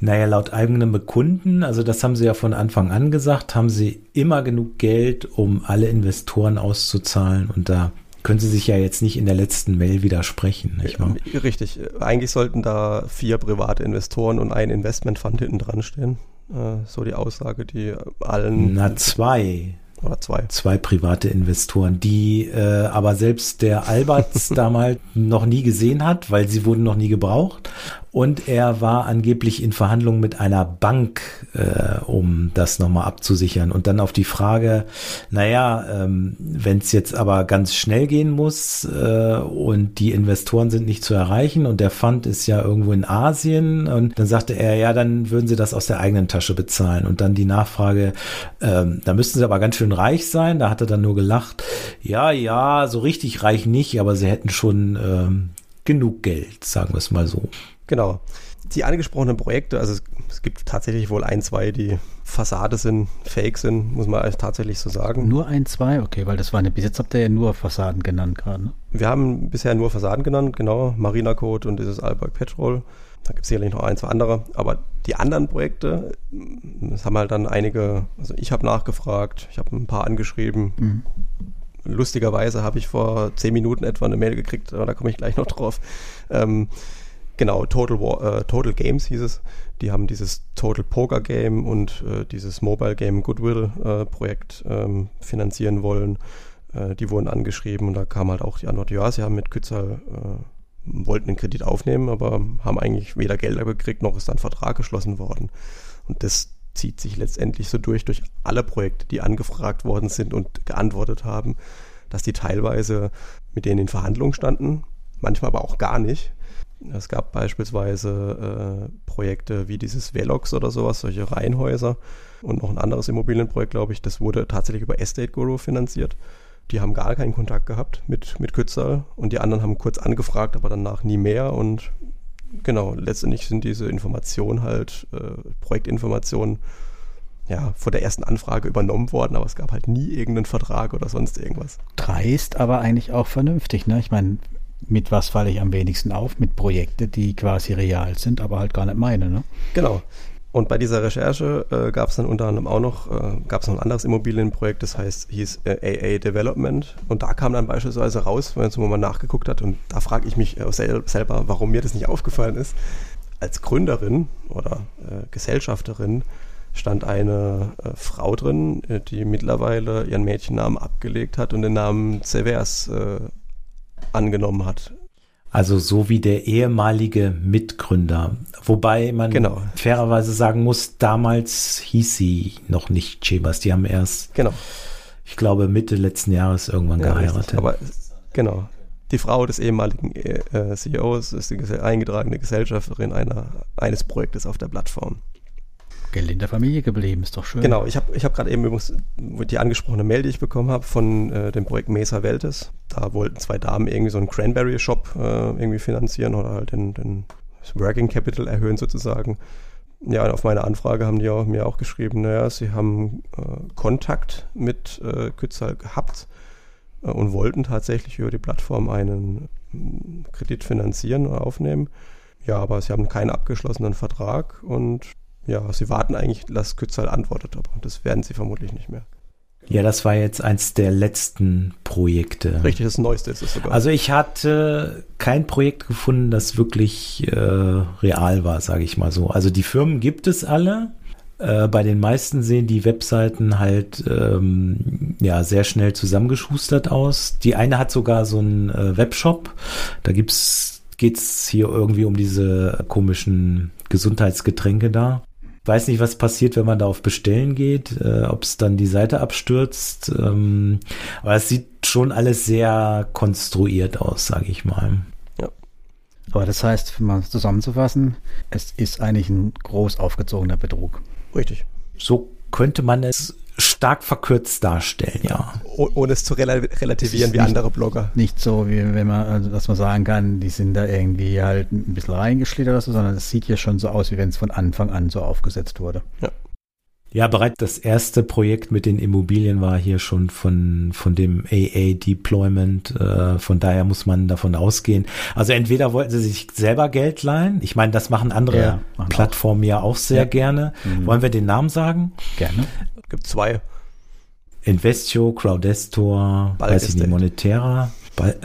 Naja, laut eigenem Bekunden, also das haben sie ja von Anfang an gesagt, haben sie immer genug Geld, um alle Investoren auszuzahlen und da können Sie sich ja jetzt nicht in der letzten Mail widersprechen, nicht wahr? Richtig. Eigentlich sollten da vier private Investoren und ein Investmentfund hinten dran stehen. Äh, so die Aussage, die allen. Na, zwei. Oder zwei. Zwei private Investoren, die äh, aber selbst der Alberts damals noch nie gesehen hat, weil sie wurden noch nie gebraucht. Und er war angeblich in Verhandlungen mit einer Bank, äh, um das nochmal abzusichern. Und dann auf die Frage, naja, ähm, wenn es jetzt aber ganz schnell gehen muss äh, und die Investoren sind nicht zu erreichen und der Fund ist ja irgendwo in Asien und dann sagte er, ja, dann würden sie das aus der eigenen Tasche bezahlen. Und dann die Nachfrage, ähm, da müssten sie aber ganz schön reich sein. Da hat er dann nur gelacht, ja, ja, so richtig reich nicht, aber sie hätten schon ähm, genug Geld, sagen wir es mal so. Genau. Die angesprochenen Projekte, also es, es, gibt tatsächlich wohl ein, zwei, die Fassade sind, fake sind, muss man tatsächlich so sagen. Nur ein, zwei? Okay, weil das war eine, bis jetzt habt ihr ja nur Fassaden genannt gerade. Ne? Wir haben bisher nur Fassaden genannt, genau. Marina Code und dieses Alberg Petrol. Da gibt es sicherlich noch ein, zwei andere. Aber die anderen Projekte, das haben halt dann einige, also ich habe nachgefragt, ich habe ein paar angeschrieben. Mhm. Lustigerweise habe ich vor zehn Minuten etwa eine Mail gekriegt, aber da komme ich gleich noch drauf. Ähm, Genau, Total, War, äh, Total Games hieß es. Die haben dieses Total Poker Game und äh, dieses Mobile Game Goodwill äh, Projekt ähm, finanzieren wollen. Äh, die wurden angeschrieben und da kam halt auch die Antwort, ja, sie haben mit Kützer, äh, wollten den Kredit aufnehmen, aber haben eigentlich weder Gelder gekriegt, noch ist dann Vertrag geschlossen worden. Und das zieht sich letztendlich so durch, durch alle Projekte, die angefragt worden sind und geantwortet haben, dass die teilweise mit denen in Verhandlungen standen, manchmal aber auch gar nicht es gab beispielsweise äh, Projekte wie dieses Velox oder sowas, solche Reihenhäuser und noch ein anderes Immobilienprojekt, glaube ich, das wurde tatsächlich über Estate Guru finanziert. Die haben gar keinen Kontakt gehabt mit, mit Kützal und die anderen haben kurz angefragt, aber danach nie mehr und Genau, letztendlich sind diese Informationen halt, äh, Projektinformationen, ja, vor der ersten Anfrage übernommen worden, aber es gab halt nie irgendeinen Vertrag oder sonst irgendwas. Dreist, aber eigentlich auch vernünftig, ne? Ich meine, mit was falle ich am wenigsten auf? Mit Projekten, die quasi real sind, aber halt gar nicht meine, ne? Genau. Und bei dieser Recherche äh, gab es dann unter anderem auch noch, äh, gab es noch ein anderes Immobilienprojekt, das heißt, hieß äh, AA Development. Und da kam dann beispielsweise raus, wenn man mal nachgeguckt hat, und da frage ich mich äh, sel selber, warum mir das nicht aufgefallen ist. Als Gründerin oder äh, Gesellschafterin stand eine äh, Frau drin, äh, die mittlerweile ihren Mädchennamen abgelegt hat und den Namen Severs äh, angenommen hat. Also so wie der ehemalige Mitgründer. Wobei man genau. fairerweise sagen muss, damals hieß sie noch nicht Chebas. Die haben erst, genau. ich glaube, Mitte letzten Jahres irgendwann ja, geheiratet. Richtig. Aber genau. Die Frau des ehemaligen äh, CEOs ist die eingetragene Gesellschafterin einer, eines Projektes auf der Plattform. Geld in der Familie geblieben, ist doch schön. Genau, ich habe ich hab gerade eben übrigens die angesprochene Mail, die ich bekommen habe von äh, dem Projekt Mesa Weltes. Da wollten zwei Damen irgendwie so einen Cranberry-Shop äh, irgendwie finanzieren oder halt den, den Working Capital erhöhen sozusagen. Ja, und auf meine Anfrage haben die auch, mir auch geschrieben, naja, sie haben äh, Kontakt mit äh, Kützal gehabt äh, und wollten tatsächlich über die Plattform einen äh, Kredit finanzieren oder aufnehmen. Ja, aber sie haben keinen abgeschlossenen Vertrag und ja, sie warten eigentlich, dass Kützal antwortet, aber das werden sie vermutlich nicht mehr. Ja, das war jetzt eins der letzten Projekte. Richtig, das neueste ist es sogar. Also ich hatte kein Projekt gefunden, das wirklich äh, real war, sage ich mal so. Also die Firmen gibt es alle. Äh, bei den meisten sehen die Webseiten halt ähm, ja sehr schnell zusammengeschustert aus. Die eine hat sogar so einen äh, Webshop. Da gibt's geht's hier irgendwie um diese komischen Gesundheitsgetränke da weiß nicht, was passiert, wenn man da auf Bestellen geht, äh, ob es dann die Seite abstürzt. Ähm, aber es sieht schon alles sehr konstruiert aus, sage ich mal. Ja. Aber das heißt, um mal zusammenzufassen, es ist eigentlich ein groß aufgezogener Betrug. Richtig. So könnte man es stark verkürzt darstellen, ja. Oh, ohne es zu relativieren wie nicht, andere Blogger. Nicht so, wie wenn man, also dass man sagen kann, die sind da irgendwie halt ein bisschen reingeschlittert oder so, sondern es sieht hier schon so aus, wie wenn es von Anfang an so aufgesetzt wurde. Ja. Ja, bereits das erste Projekt mit den Immobilien war hier schon von, von dem AA-Deployment. Äh, von daher muss man davon ausgehen. Also entweder wollten sie sich selber Geld leihen. Ich meine, das machen andere ja, machen Plattformen auch. ja auch sehr ja. gerne. Mhm. Wollen wir den Namen sagen? Gerne. Gibt zwei. Investio, Crowdestor, weiß ich nicht, Monetera.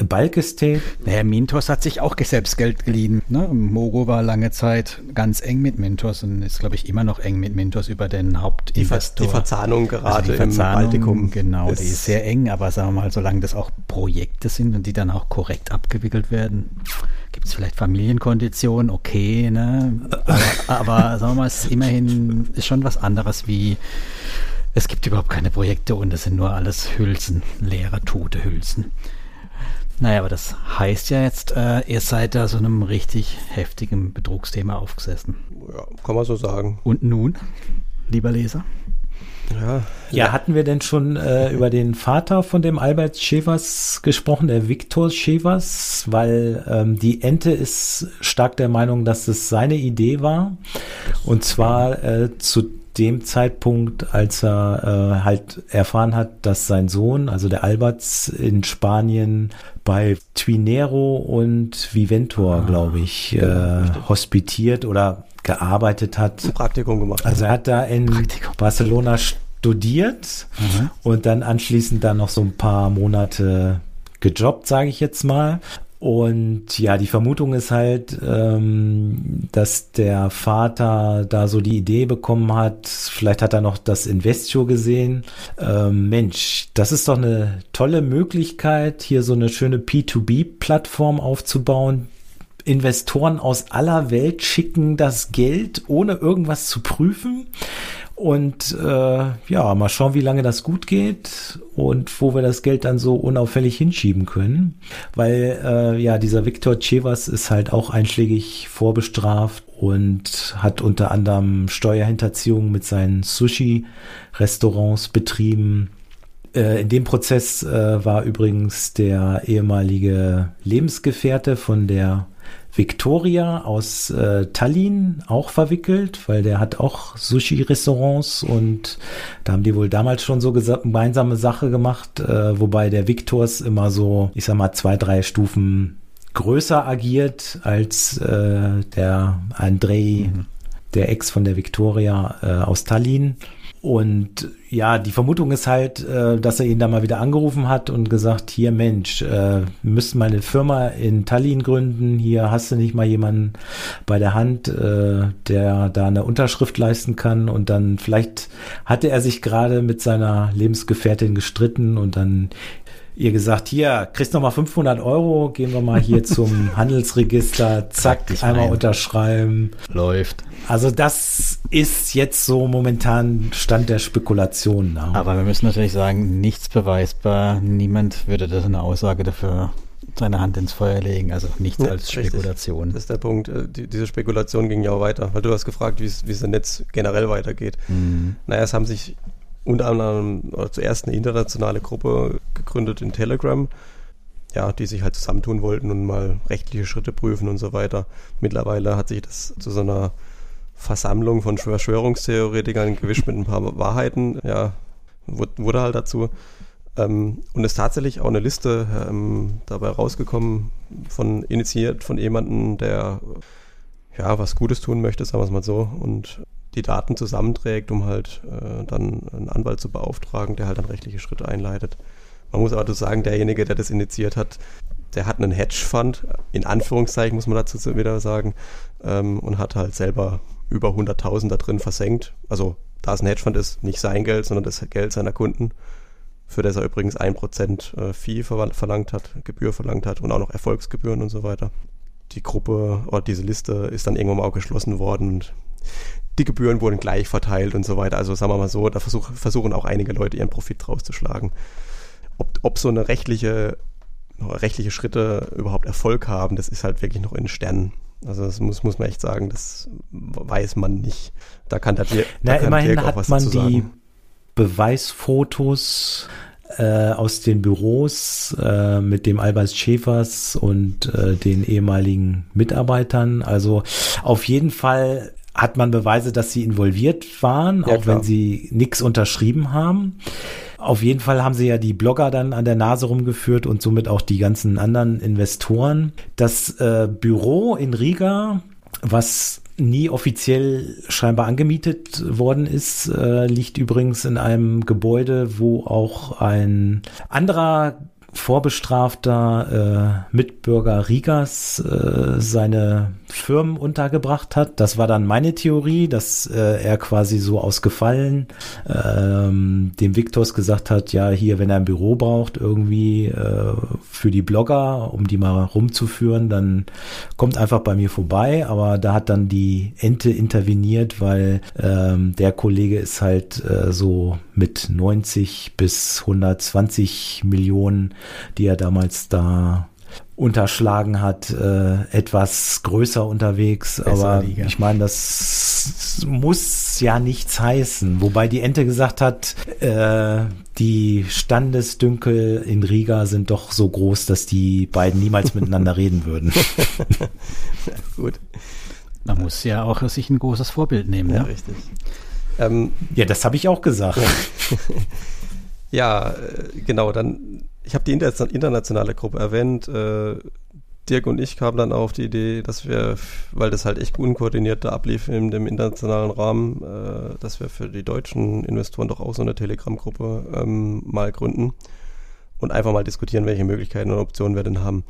Bulk Estate. Naja, Mintos hat sich auch selbst Geld geliehen. Ne? Mogo war lange Zeit ganz eng mit Mintos und ist, glaube ich, immer noch eng mit Mintos über den Hauptinvestor. Die, Ver die Verzahnung gerade also die Verzahnung, im Baltikum. Genau, ist die ist sehr eng, aber sagen wir mal, solange das auch Projekte sind und die dann auch korrekt abgewickelt werden, gibt es vielleicht Familienkonditionen, okay, ne? aber, aber sagen wir mal, es ist immerhin ist schon was anderes wie es gibt überhaupt keine Projekte und es sind nur alles Hülsen, leere, tote Hülsen. Naja, aber das heißt ja jetzt, äh, ihr seid da so einem richtig heftigen Betrugsthema aufgesessen. Ja, kann man so sagen. Und nun, lieber Leser? Ja, ja, hatten wir denn schon äh, über den Vater von dem Albert Schevers gesprochen, der Viktor Schevers? Weil ähm, die Ente ist stark der Meinung, dass es seine Idee war. Und zwar äh, zu dem Zeitpunkt, als er äh, halt erfahren hat, dass sein Sohn, also der Alberts, in Spanien bei Twinero und Viventor, ah, glaube ich, äh, hospitiert oder gearbeitet hat. Ein Praktikum gemacht. Also er hat da in Praktikum. Barcelona studiert mhm. und dann anschließend dann noch so ein paar Monate gejobbt, sage ich jetzt mal. Und ja, die Vermutung ist halt, ähm, dass der Vater da so die Idee bekommen hat, vielleicht hat er noch das Investio gesehen. Ähm, Mensch, das ist doch eine tolle Möglichkeit, hier so eine schöne P2B-Plattform aufzubauen. Investoren aus aller Welt schicken das Geld, ohne irgendwas zu prüfen. Und äh, ja, mal schauen, wie lange das gut geht und wo wir das Geld dann so unauffällig hinschieben können. Weil äh, ja, dieser Viktor Chevas ist halt auch einschlägig vorbestraft und hat unter anderem Steuerhinterziehung mit seinen Sushi-Restaurants betrieben. Äh, in dem Prozess äh, war übrigens der ehemalige Lebensgefährte von der Victoria aus äh, Tallinn auch verwickelt, weil der hat auch Sushi-Restaurants und da haben die wohl damals schon so gemeinsame Sache gemacht, äh, wobei der Victors immer so, ich sag mal, zwei, drei Stufen größer agiert als äh, der Andrei, mhm. der Ex von der Victoria äh, aus Tallinn. Und ja, die Vermutung ist halt, äh, dass er ihn da mal wieder angerufen hat und gesagt, hier Mensch, äh, müssten meine Firma in Tallinn gründen, hier hast du nicht mal jemanden bei der Hand, äh, der da eine Unterschrift leisten kann. Und dann vielleicht hatte er sich gerade mit seiner Lebensgefährtin gestritten und dann ihr gesagt, hier, kriegst noch mal 500 Euro, gehen wir mal hier zum Handelsregister, zack, einmal rein. unterschreiben. Läuft. Also das ist jetzt so momentan Stand der Spekulation. Ne? Aber wir müssen natürlich sagen, nichts beweisbar. Niemand würde das eine Aussage dafür seine Hand ins Feuer legen, also nichts ja, als Spekulation. Das ist der Punkt. Äh, die, diese Spekulation ging ja auch weiter, weil du hast gefragt, wie es im Netz generell weitergeht. Mhm. Naja, es haben sich unter anderem oder zuerst eine internationale Gruppe gegründet in Telegram, ja, die sich halt zusammentun wollten und mal rechtliche Schritte prüfen und so weiter. Mittlerweile hat sich das zu so einer Versammlung von Verschwörungstheoretikern gewischt mit ein paar Wahrheiten, ja, wurde halt dazu. Ähm, und ist tatsächlich auch eine Liste ähm, dabei rausgekommen, von initiiert von jemandem, der ja was Gutes tun möchte, sagen wir es mal so, und die Daten zusammenträgt, um halt äh, dann einen Anwalt zu beauftragen, der halt dann rechtliche Schritte einleitet. Man muss aber sagen, derjenige, der das initiiert hat, der hat einen Hedgefonds, in Anführungszeichen muss man dazu wieder sagen, ähm, und hat halt selber über 100.000 da drin versenkt. Also da es ein Hedgefonds ist, nicht sein Geld, sondern das Geld seiner Kunden, für das er übrigens 1% äh, Fee verlangt hat, Gebühr verlangt hat und auch noch Erfolgsgebühren und so weiter. Die Gruppe oder diese Liste ist dann irgendwann mal auch geschlossen worden und die Gebühren wurden gleich verteilt und so weiter. Also sagen wir mal so, da versuch, versuchen auch einige Leute ihren Profit rauszuschlagen. Ob, ob so eine rechtliche, rechtliche Schritte überhaupt Erfolg haben, das ist halt wirklich noch in Sternen. Also das muss, muss man echt sagen, das weiß man nicht. Da kann der Dirk, Na, kann immerhin Dirk hat man die Beweisfotos äh, aus den Büros äh, mit dem Albers Schäfers und äh, den ehemaligen Mitarbeitern. Also auf jeden Fall hat man Beweise, dass sie involviert waren, ja, auch klar. wenn sie nichts unterschrieben haben. Auf jeden Fall haben sie ja die Blogger dann an der Nase rumgeführt und somit auch die ganzen anderen Investoren. Das äh, Büro in Riga, was nie offiziell scheinbar angemietet worden ist, äh, liegt übrigens in einem Gebäude, wo auch ein anderer vorbestrafter äh, Mitbürger Rigas äh, seine Firmen untergebracht hat. Das war dann meine Theorie, dass äh, er quasi so aus Gefallen ähm, dem Viktors gesagt hat, ja, hier, wenn er ein Büro braucht, irgendwie äh, für die Blogger, um die mal rumzuführen, dann kommt einfach bei mir vorbei. Aber da hat dann die Ente interveniert, weil ähm, der Kollege ist halt äh, so mit 90 bis 120 Millionen, die er damals da unterschlagen hat, äh, etwas größer unterwegs. Besser aber Liga. ich meine, das muss ja nichts heißen. Wobei die Ente gesagt hat, äh, die Standesdünkel in Riga sind doch so groß, dass die beiden niemals miteinander reden würden. Gut. Man muss ja auch sich ein großes Vorbild nehmen. Ja, ne? richtig. Ähm, ja, das habe ich auch gesagt. ja, äh, genau, dann ich habe die internationale Gruppe erwähnt. Äh, Dirk und ich kamen dann auf die Idee, dass wir, weil das halt echt unkoordiniert da ablief in dem internationalen Rahmen, äh, dass wir für die deutschen Investoren doch auch so eine Telegram-Gruppe ähm, mal gründen und einfach mal diskutieren, welche Möglichkeiten und Optionen wir denn haben.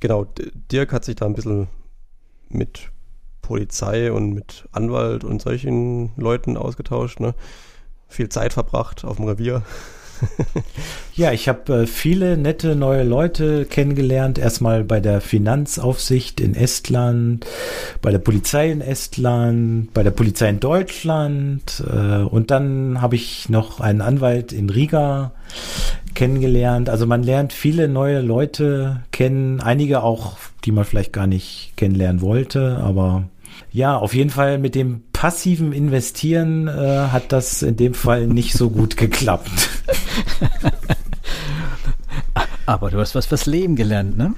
Genau, Dirk hat sich da ein bisschen mit Polizei und mit Anwalt und solchen Leuten ausgetauscht, ne? Viel Zeit verbracht auf dem Revier. ja, ich habe äh, viele nette neue Leute kennengelernt. Erstmal bei der Finanzaufsicht in Estland, bei der Polizei in Estland, bei der Polizei in Deutschland. Äh, und dann habe ich noch einen Anwalt in Riga kennengelernt. Also man lernt viele neue Leute kennen, einige auch, die man vielleicht gar nicht kennenlernen wollte, aber ja, auf jeden Fall mit dem passivem Investieren äh, hat das in dem Fall nicht so gut geklappt. Aber du hast was fürs Leben gelernt, ne?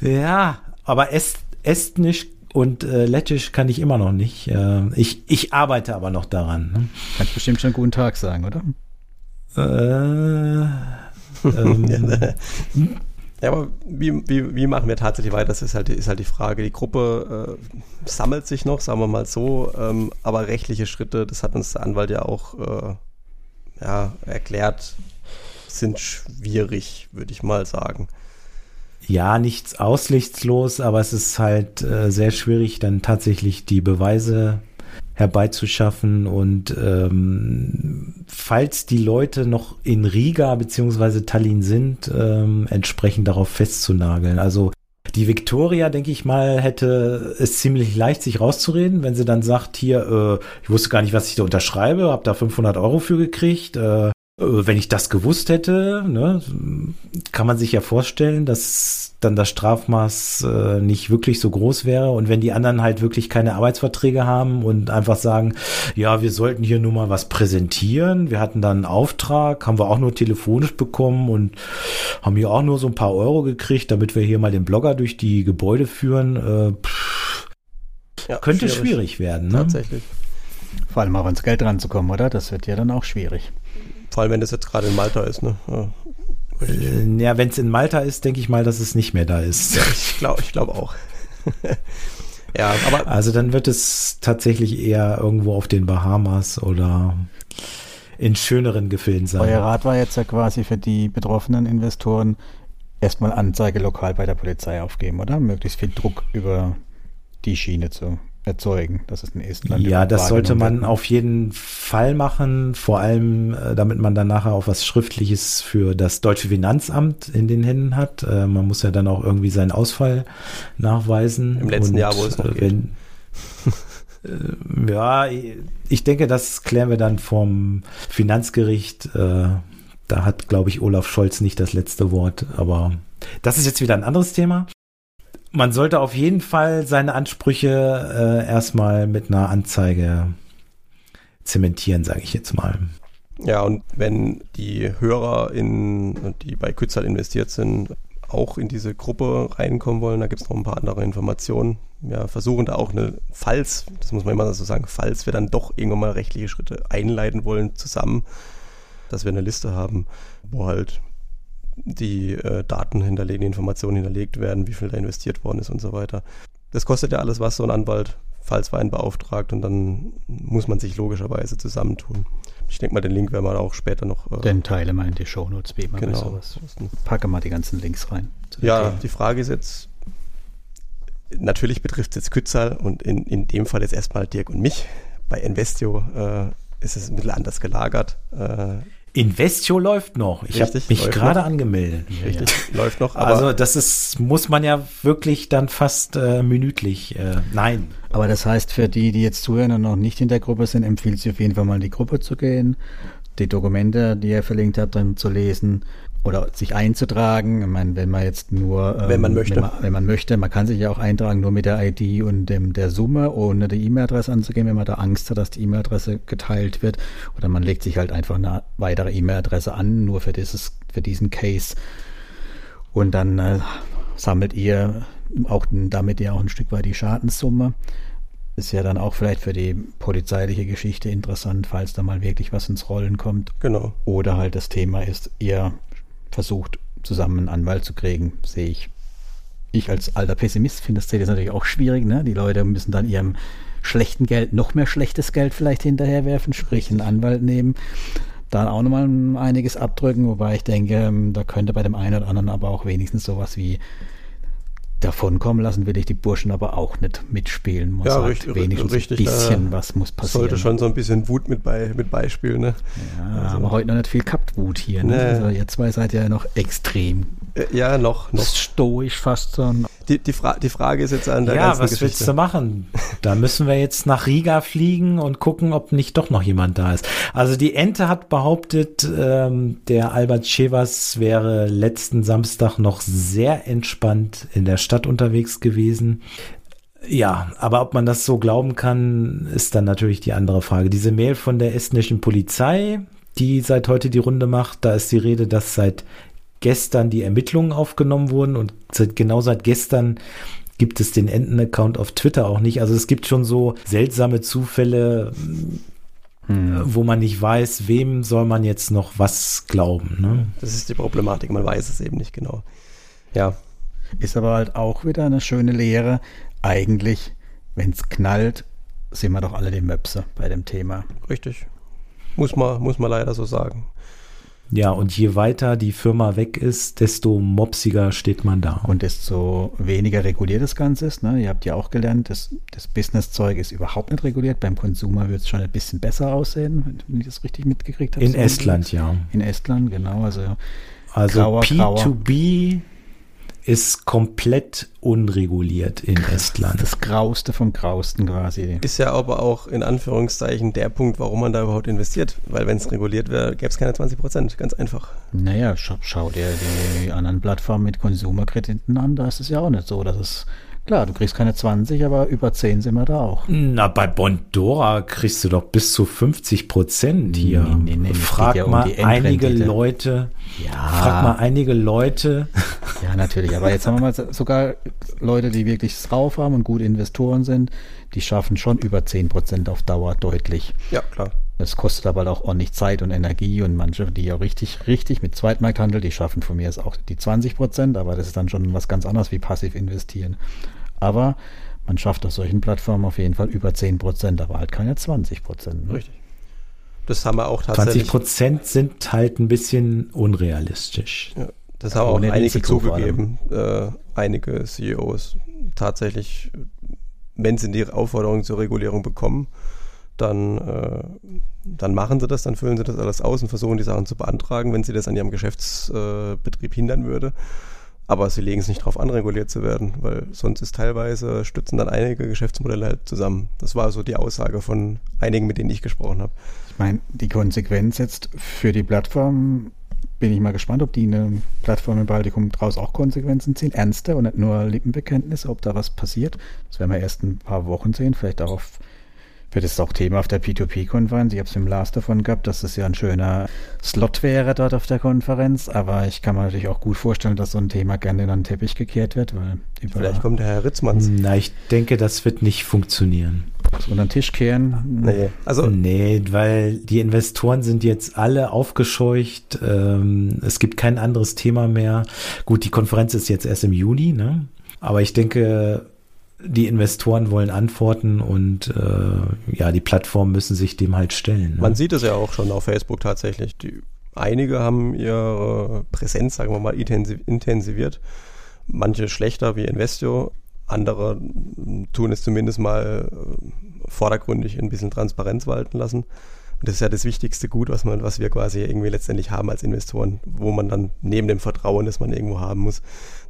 Ja, aber Est Estnisch und äh, Lettisch kann ich immer noch nicht. Äh, ich, ich arbeite aber noch daran. Ne? Kannst bestimmt schon guten Tag sagen, oder? Äh, ähm, ja, aber wie, wie, wie machen wir tatsächlich weiter? Das ist halt, ist halt die Frage. Die Gruppe äh, sammelt sich noch, sagen wir mal so, ähm, aber rechtliche Schritte, das hat uns der Anwalt ja auch äh, ja, erklärt, sind schwierig, würde ich mal sagen ja, nichts aussichtslos, aber es ist halt äh, sehr schwierig, dann tatsächlich die Beweise herbeizuschaffen und ähm, falls die Leute noch in Riga beziehungsweise Tallinn sind, ähm, entsprechend darauf festzunageln. Also die Victoria, denke ich mal, hätte es ziemlich leicht, sich rauszureden, wenn sie dann sagt, hier, äh, ich wusste gar nicht, was ich da unterschreibe, habe da 500 Euro für gekriegt, äh, wenn ich das gewusst hätte, ne, kann man sich ja vorstellen, dass dann das Strafmaß äh, nicht wirklich so groß wäre. Und wenn die anderen halt wirklich keine Arbeitsverträge haben und einfach sagen, ja, wir sollten hier nur mal was präsentieren. Wir hatten dann einen Auftrag, haben wir auch nur telefonisch bekommen und haben hier auch nur so ein paar Euro gekriegt, damit wir hier mal den Blogger durch die Gebäude führen. Äh, pff, ja, könnte schwierig, schwierig werden. Ne? Tatsächlich. Vor allem auch ans Geld ranzukommen, oder? Das wird ja dann auch schwierig. Vor allem, wenn das jetzt gerade in Malta ist, ne? Ja, äh, ja wenn es in Malta ist, denke ich mal, dass es nicht mehr da ist. Ja, ich glaube ich glaub auch. ja, aber. Also dann wird es tatsächlich eher irgendwo auf den Bahamas oder in schöneren Gefilden sein. Euer Rat war jetzt ja quasi für die betroffenen Investoren erstmal Anzeige lokal bei der Polizei aufgeben, oder? Möglichst viel Druck über die Schiene zu erzeugen. Das ist in Estland. Ja, das sollte man auf jeden Fall machen, vor allem äh, damit man dann nachher auch was Schriftliches für das deutsche Finanzamt in den Händen hat. Äh, man muss ja dann auch irgendwie seinen Ausfall nachweisen. Im letzten Und, Jahr, wo es noch wenn, äh, Ja, ich denke, das klären wir dann vom Finanzgericht. Äh, da hat, glaube ich, Olaf Scholz nicht das letzte Wort, aber das ist jetzt wieder ein anderes Thema man sollte auf jeden Fall seine Ansprüche äh, erstmal mit einer Anzeige zementieren, sage ich jetzt mal. Ja, und wenn die Hörer, in, die bei Kützal investiert sind, auch in diese Gruppe reinkommen wollen, da gibt es noch ein paar andere Informationen. Wir versuchen da auch eine, falls, das muss man immer so sagen, falls wir dann doch irgendwann mal rechtliche Schritte einleiten wollen, zusammen, dass wir eine Liste haben, wo halt die äh, Daten hinterlegen, die Informationen hinterlegt werden, wie viel da investiert worden ist und so weiter. Das kostet ja alles was, so ein Anwalt, falls einen beauftragt und dann muss man sich logischerweise zusammentun. Ich denke mal, den Link werden wir auch später noch. Äh, den teile mal in die Shownotes, wie immer genau. sowas. Packe mal die ganzen Links rein. Ja, Themen. die Frage ist jetzt, natürlich betrifft es jetzt Kützal und in, in dem Fall jetzt erstmal Dirk und mich. Bei Investio äh, ist es ein bisschen anders gelagert. Äh, Investio läuft noch. Ich habe mich gerade angemeldet. Richtig, ja. läuft noch. also das ist, muss man ja wirklich dann fast äh, minütlich. Äh, nein. Aber das heißt, für die, die jetzt zuhören und noch nicht in der Gruppe sind, empfiehlt sich auf jeden Fall mal in die Gruppe zu gehen, die Dokumente, die er verlinkt hat, dann zu lesen oder sich einzutragen. Ich meine, wenn man jetzt nur, ähm, wenn man möchte, wenn man, wenn man, möchte, man kann sich ja auch eintragen nur mit der ID und dem der Summe, ohne die E-Mail-Adresse anzugeben, wenn man da Angst hat, dass die E-Mail-Adresse geteilt wird. Oder man legt sich halt einfach eine weitere E-Mail-Adresse an, nur für dieses, für diesen Case. Und dann äh, sammelt ihr auch damit ja auch ein Stück weit die Schadenssumme. Ist ja dann auch vielleicht für die polizeiliche Geschichte interessant, falls da mal wirklich was ins Rollen kommt. Genau. Oder halt das Thema ist, ihr versucht, zusammen einen Anwalt zu kriegen, sehe ich. Ich als alter Pessimist finde das jetzt natürlich auch schwierig. Ne? Die Leute müssen dann ihrem schlechten Geld noch mehr schlechtes Geld vielleicht hinterherwerfen, sprich einen Anwalt nehmen, dann auch nochmal einiges abdrücken, wobei ich denke, ähm, da könnte bei dem einen oder anderen aber auch wenigstens sowas wie davonkommen lassen will ich die Burschen aber auch nicht mitspielen. Muss ja, halt richtig, wenigstens richtig, ein bisschen äh, was muss passieren. Sollte schon so ein bisschen Wut mit, bei, mit Beispiel, ne? Ja, also. aber heute noch nicht viel gehabt Wut hier. Ne? Nee. Also ihr zwei seid ja noch extrem. Äh, ja, noch, noch. Stoisch fast so. Die, die, Fra die Frage ist jetzt an der ja, ganzen was Geschichte. willst du machen? Da müssen wir jetzt nach Riga fliegen und gucken, ob nicht doch noch jemand da ist. Also die Ente hat behauptet, ähm, der Albert Chevas wäre letzten Samstag noch sehr entspannt in der Stadt unterwegs gewesen. Ja, aber ob man das so glauben kann, ist dann natürlich die andere Frage. Diese Mail von der estnischen Polizei, die seit heute die Runde macht, da ist die Rede, dass seit gestern die Ermittlungen aufgenommen wurden und seit, genau seit gestern gibt es den Enten-Account auf Twitter auch nicht. Also es gibt schon so seltsame Zufälle, hm. wo man nicht weiß, wem soll man jetzt noch was glauben. Ne? Das ist die Problematik, man weiß es eben nicht genau. Ja. Ist aber halt auch wieder eine schöne Lehre eigentlich, wenn es knallt, sind wir doch alle die Möpse bei dem Thema. Richtig. Muss man, muss man leider so sagen. Ja, und je weiter die Firma weg ist, desto mopsiger steht man da. Und desto weniger reguliert das Ganze ist. Ne? Ihr habt ja auch gelernt, das, das Business-Zeug ist überhaupt nicht reguliert. Beim Consumer wird es schon ein bisschen besser aussehen, wenn ich das richtig mitgekriegt habe. In Estland, ja. In Estland, genau. Also, also grauer, P2B grauer ist komplett unreguliert in Estland. Das Grauste vom Grausten quasi. Ist ja aber auch in Anführungszeichen der Punkt, warum man da überhaupt investiert. Weil wenn es reguliert wäre, gäbe es keine 20 Prozent. Ganz einfach. Naja, schau, schau dir die anderen Plattformen mit Konsumerkrediten an. Da ist es ja auch nicht so, dass es Klar, du kriegst keine 20, aber über 10 sind wir da auch. Na, bei Bondora kriegst du doch bis zu 50 Prozent hier. Nee, nee, nee, frag ja mal um einige Leute. Ja. Frag mal einige Leute. Ja, natürlich. Aber jetzt haben wir mal sogar Leute, die wirklich drauf haben und gute Investoren sind, die schaffen schon über 10 Prozent auf Dauer deutlich. Ja, klar. Das kostet aber auch ordentlich Zeit und Energie und manche, die ja richtig, richtig mit Zweitmarkthandel, die schaffen von mir jetzt auch die 20 Prozent, aber das ist dann schon was ganz anderes wie passiv investieren. Aber man schafft auf solchen Plattformen auf jeden Fall über 10 Prozent, aber halt keine 20 Prozent. Ne? Richtig. Das haben wir auch tatsächlich. 20 Prozent sind halt ein bisschen unrealistisch. Ja, das haben auch einige zugegeben, äh, einige CEOs. Tatsächlich, wenn sie die Aufforderung zur Regulierung bekommen, dann, äh, dann machen sie das, dann füllen sie das alles aus und versuchen die Sachen zu beantragen, wenn sie das an ihrem Geschäftsbetrieb hindern würde. Aber sie legen es nicht darauf an, reguliert zu werden, weil sonst ist teilweise, stützen dann einige Geschäftsmodelle halt zusammen. Das war so die Aussage von einigen, mit denen ich gesprochen habe. Ich meine, die Konsequenz jetzt für die Plattform, bin ich mal gespannt, ob die eine Plattform im Baltikum daraus auch Konsequenzen ziehen, ernste und nicht nur Lippenbekenntnisse, ob da was passiert. Das werden wir erst ein paar Wochen sehen, vielleicht auch auf wird es auch Thema auf der P2P-Konferenz. Ich habe es im Last davon gehabt, dass es ja ein schöner Slot wäre dort auf der Konferenz. Aber ich kann mir natürlich auch gut vorstellen, dass so ein Thema gerne in den Teppich gekehrt wird. Weil Vielleicht kommt der Herr Ritzmanns. Na, ich denke, das wird nicht funktionieren. So unter den Tisch kehren? Nee. Also, nee, weil die Investoren sind jetzt alle aufgescheucht. Ähm, es gibt kein anderes Thema mehr. Gut, die Konferenz ist jetzt erst im Juni, ne? Aber ich denke, die Investoren wollen antworten und äh, ja, die Plattformen müssen sich dem halt stellen. Ne? Man sieht es ja auch schon auf Facebook tatsächlich. Die, einige haben ihre Präsenz, sagen wir mal, intensiviert. Manche schlechter wie Investio, andere tun es zumindest mal äh, vordergründig ein bisschen Transparenz walten lassen. Und das ist ja das wichtigste Gut, was man, was wir quasi irgendwie letztendlich haben als Investoren, wo man dann neben dem Vertrauen, das man irgendwo haben muss,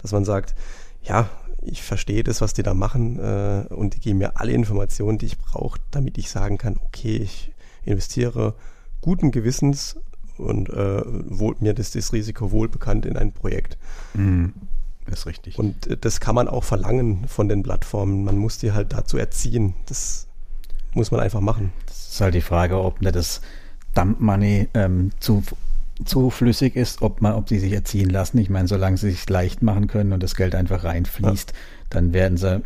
dass man sagt, ja, ich verstehe das, was die da machen äh, und die geben mir alle Informationen, die ich brauche, damit ich sagen kann, okay, ich investiere guten Gewissens und äh, wohl, mir ist das Risiko wohlbekannt in ein Projekt. Mhm. Das ist richtig. Und äh, das kann man auch verlangen von den Plattformen. Man muss die halt dazu erziehen. Das muss man einfach machen. Das ist halt die Frage, ob nicht das Dump Money ähm, zu zu flüssig ist, ob man, ob sie sich erziehen lassen. Ich meine, solange sie sich leicht machen können und das Geld einfach reinfließt, ja. dann werden sie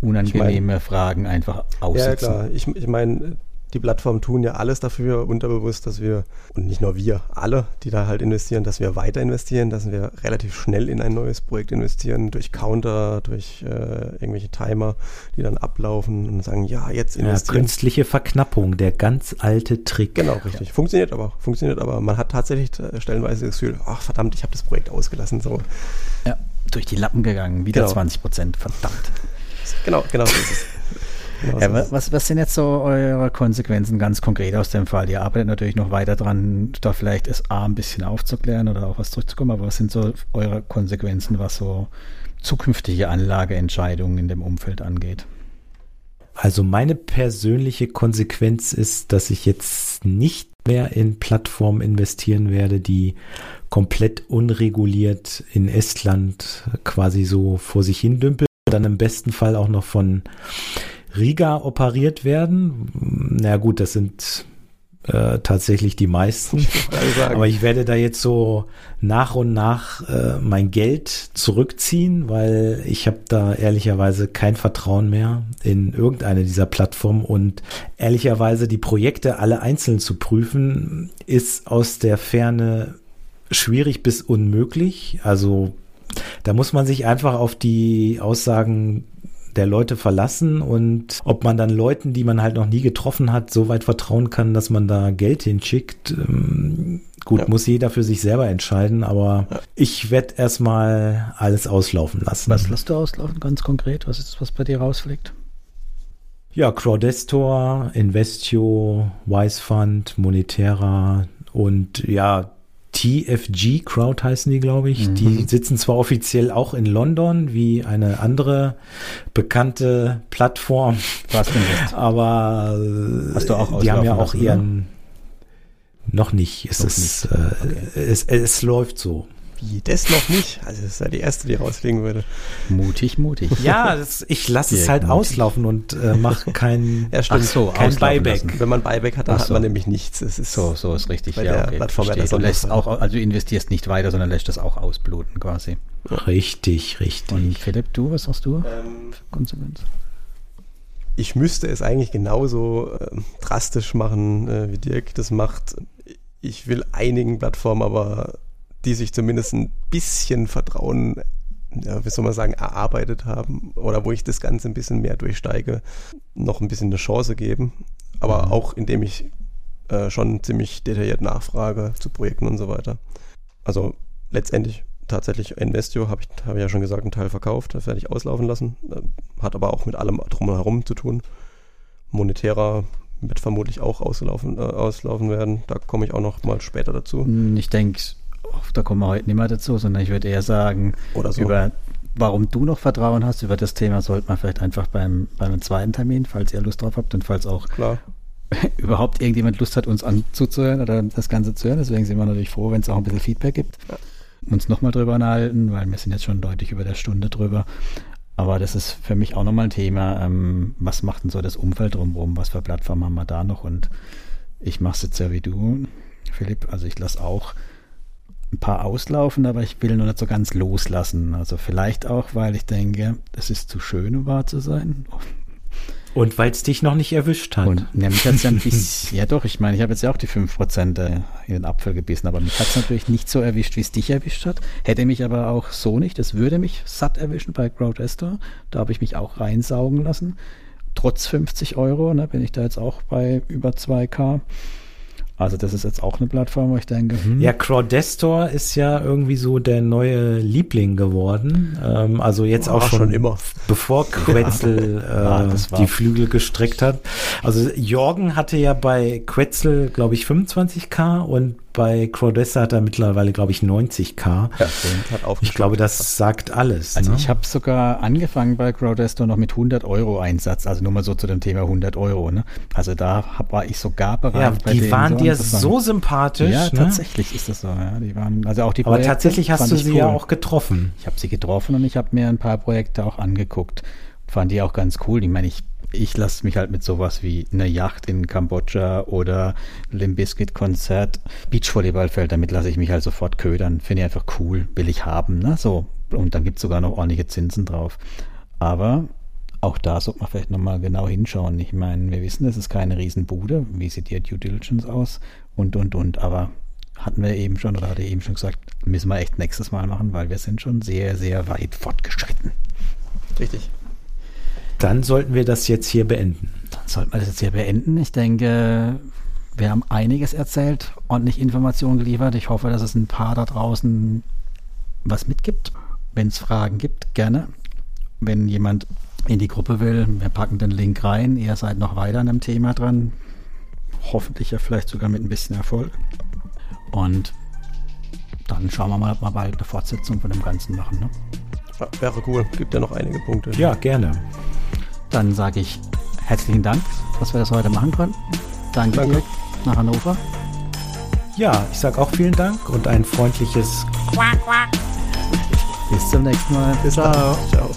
unangenehme ich mein, Fragen einfach aussitzen. Ja, klar. Ich, ich meine, die Plattformen tun ja alles dafür unterbewusst, dass wir, und nicht nur wir, alle, die da halt investieren, dass wir weiter investieren, dass wir relativ schnell in ein neues Projekt investieren, durch Counter, durch äh, irgendwelche Timer, die dann ablaufen und sagen, ja, jetzt investieren. Ja, künstliche Verknappung, der ganz alte Trick. Genau, richtig. Ja. Funktioniert aber, funktioniert aber. Man hat tatsächlich äh, stellenweise das Gefühl, ach verdammt, ich habe das Projekt ausgelassen. So. Ja, durch die Lappen gegangen, wieder genau. 20 Prozent, verdammt. Genau, genau so ist es. Genau ja, was, was sind jetzt so eure Konsequenzen ganz konkret aus dem Fall? Ihr arbeitet natürlich noch weiter dran, da vielleicht es A ein bisschen aufzuklären oder auch was zurückzukommen, aber was sind so eure Konsequenzen, was so zukünftige Anlageentscheidungen in dem Umfeld angeht? Also meine persönliche Konsequenz ist, dass ich jetzt nicht mehr in Plattformen investieren werde, die komplett unreguliert in Estland quasi so vor sich hin dümpeln dann im besten Fall auch noch von Riga operiert werden. Na gut, das sind äh, tatsächlich die meisten. Aber ich werde da jetzt so nach und nach äh, mein Geld zurückziehen, weil ich habe da ehrlicherweise kein Vertrauen mehr in irgendeine dieser Plattformen und ehrlicherweise die Projekte alle einzeln zu prüfen, ist aus der Ferne schwierig bis unmöglich. Also da muss man sich einfach auf die Aussagen der Leute verlassen und ob man dann Leuten, die man halt noch nie getroffen hat, so weit vertrauen kann, dass man da Geld hinschickt. Ähm, gut, ja. muss jeder für sich selber entscheiden, aber ja. ich werde erstmal alles auslaufen lassen. Was lässt du auslaufen, ganz konkret? Was ist das, was bei dir rausfliegt? Ja, Crowdestor, Investio, Wise Fund, Monetera und ja, TFG Crowd heißen die, glaube ich. Mhm. Die sitzen zwar offiziell auch in London wie eine andere bekannte Plattform. Aber Hast du auch die haben ja auch ihren noch nicht. Es, ist. Äh, okay. es, es läuft so. Wie, das noch nicht? Also das ist ja die erste, die rausfliegen würde. Mutig, mutig. Ja, das, ich lasse es halt mutig. auslaufen und äh, mache kein, ja, stimmt. so, kein Buyback. Lassen. Wenn man Buyback hat, dann so. hat man nämlich nichts. Es ist so, so ist richtig. Bei ja, der okay, Plattform du lässt auch, also du investierst nicht weiter, sondern lässt das auch ausbluten quasi. Richtig, richtig. Und Philipp, du, was hast du ähm, Konsequenz? Ich müsste es eigentlich genauso äh, drastisch machen, äh, wie Dirk das macht. Ich will einigen Plattformen aber die sich zumindest ein bisschen Vertrauen, ja, wie soll man sagen, erarbeitet haben oder wo ich das Ganze ein bisschen mehr durchsteige, noch ein bisschen eine Chance geben. Aber mhm. auch indem ich äh, schon ziemlich detailliert nachfrage zu Projekten und so weiter. Also letztendlich tatsächlich Investio, habe ich, hab ich ja schon gesagt, einen Teil verkauft, das werde ich auslaufen lassen. Äh, hat aber auch mit allem drumherum zu tun. Monetärer wird vermutlich auch auslaufen, äh, auslaufen werden. Da komme ich auch noch mal später dazu. Ich denke, da kommen wir heute nicht mehr dazu, sondern ich würde eher sagen, so. über warum du noch Vertrauen hast, über das Thema sollte man vielleicht einfach beim, beim zweiten Termin, falls ihr Lust drauf habt und falls auch Klar. überhaupt irgendjemand Lust hat, uns anzuzuhören oder das Ganze zu hören. Deswegen sind wir natürlich froh, wenn es auch ein bisschen Feedback gibt. Ja. Uns nochmal drüber anhalten, weil wir sind jetzt schon deutlich über der Stunde drüber. Aber das ist für mich auch nochmal ein Thema. Ähm, was macht denn so das Umfeld drumherum? Was für Plattformen haben wir da noch? Und ich mache es jetzt ja wie du, Philipp. Also ich lasse auch ein paar auslaufen, aber ich will noch nicht so ganz loslassen. Also vielleicht auch, weil ich denke, es ist zu schön, um wahr zu sein. Und weil es dich noch nicht erwischt hat. Und ja, mich hat's ja ein bisschen, ja doch, ich meine, ich habe jetzt ja auch die 5% äh, in den Apfel gebissen, aber mich hat es natürlich nicht so erwischt, wie es dich erwischt hat. Hätte mich aber auch so nicht. Es würde mich satt erwischen bei Crowdestor. Da habe ich mich auch reinsaugen lassen. Trotz 50 Euro ne, bin ich da jetzt auch bei über 2K. Also das ist jetzt auch eine Plattform, wo ich denke. Hm. Ja, Crowdestor ist ja irgendwie so der neue Liebling geworden. Ähm, also jetzt auch schon, schon, immer, bevor Quetzel ja. äh, ja, die Flügel gestreckt hat. Also Jorgen hatte ja bei Quetzel, glaube ich, 25k und bei Crowdessa hat er mittlerweile, glaube ich, 90k. Ja, ich glaube, das sagt alles. Also ne? ich habe sogar angefangen bei Crowdesta noch mit 100 Euro Einsatz, also nur mal so zu dem Thema 100 Euro. Ne? Also da hab, war ich sogar bereit. Ja, die waren so dir so sympathisch. Ja, ne? tatsächlich ist das so. Ja. Die waren, also auch die Aber tatsächlich hast du sie cool. ja auch getroffen. Ich habe sie getroffen und ich habe mir ein paar Projekte auch angeguckt. Fand die auch ganz cool. Ich meine, ich ich lasse mich halt mit sowas wie einer Yacht in Kambodscha oder Limbiskit Konzert, Beachvolleyballfeld, damit lasse ich mich halt sofort ködern. Finde ich einfach cool, will ich haben, ne? So. Und dann gibt es sogar noch ordentliche Zinsen drauf. Aber auch da sollte man vielleicht nochmal genau hinschauen. Ich meine, wir wissen, es ist keine Riesenbude. Wie sieht die Due Diligence aus? Und, und, und. Aber hatten wir eben schon oder hatte ich eben schon gesagt, müssen wir echt nächstes Mal machen, weil wir sind schon sehr, sehr weit fortgeschritten. Richtig. Dann sollten wir das jetzt hier beenden. Dann sollten wir das jetzt hier beenden. Ich denke, wir haben einiges erzählt, ordentlich Informationen geliefert. Ich hoffe, dass es ein paar da draußen was mitgibt. Wenn es Fragen gibt, gerne. Wenn jemand in die Gruppe will, wir packen den Link rein. Ihr seid noch weiter an dem Thema dran. Hoffentlich ja vielleicht sogar mit ein bisschen Erfolg. Und dann schauen wir mal, ob wir bald eine Fortsetzung von dem Ganzen machen. Ne? Wäre cool. Gibt ja noch einige Punkte. Ja, gerne. Dann sage ich herzlichen Dank, dass wir das heute machen konnten. Danke, Danke. nach Hannover. Ja, ich sage auch vielen Dank und ein freundliches Quack, quack. Bis zum nächsten Mal. Bis Ciao. Ciao.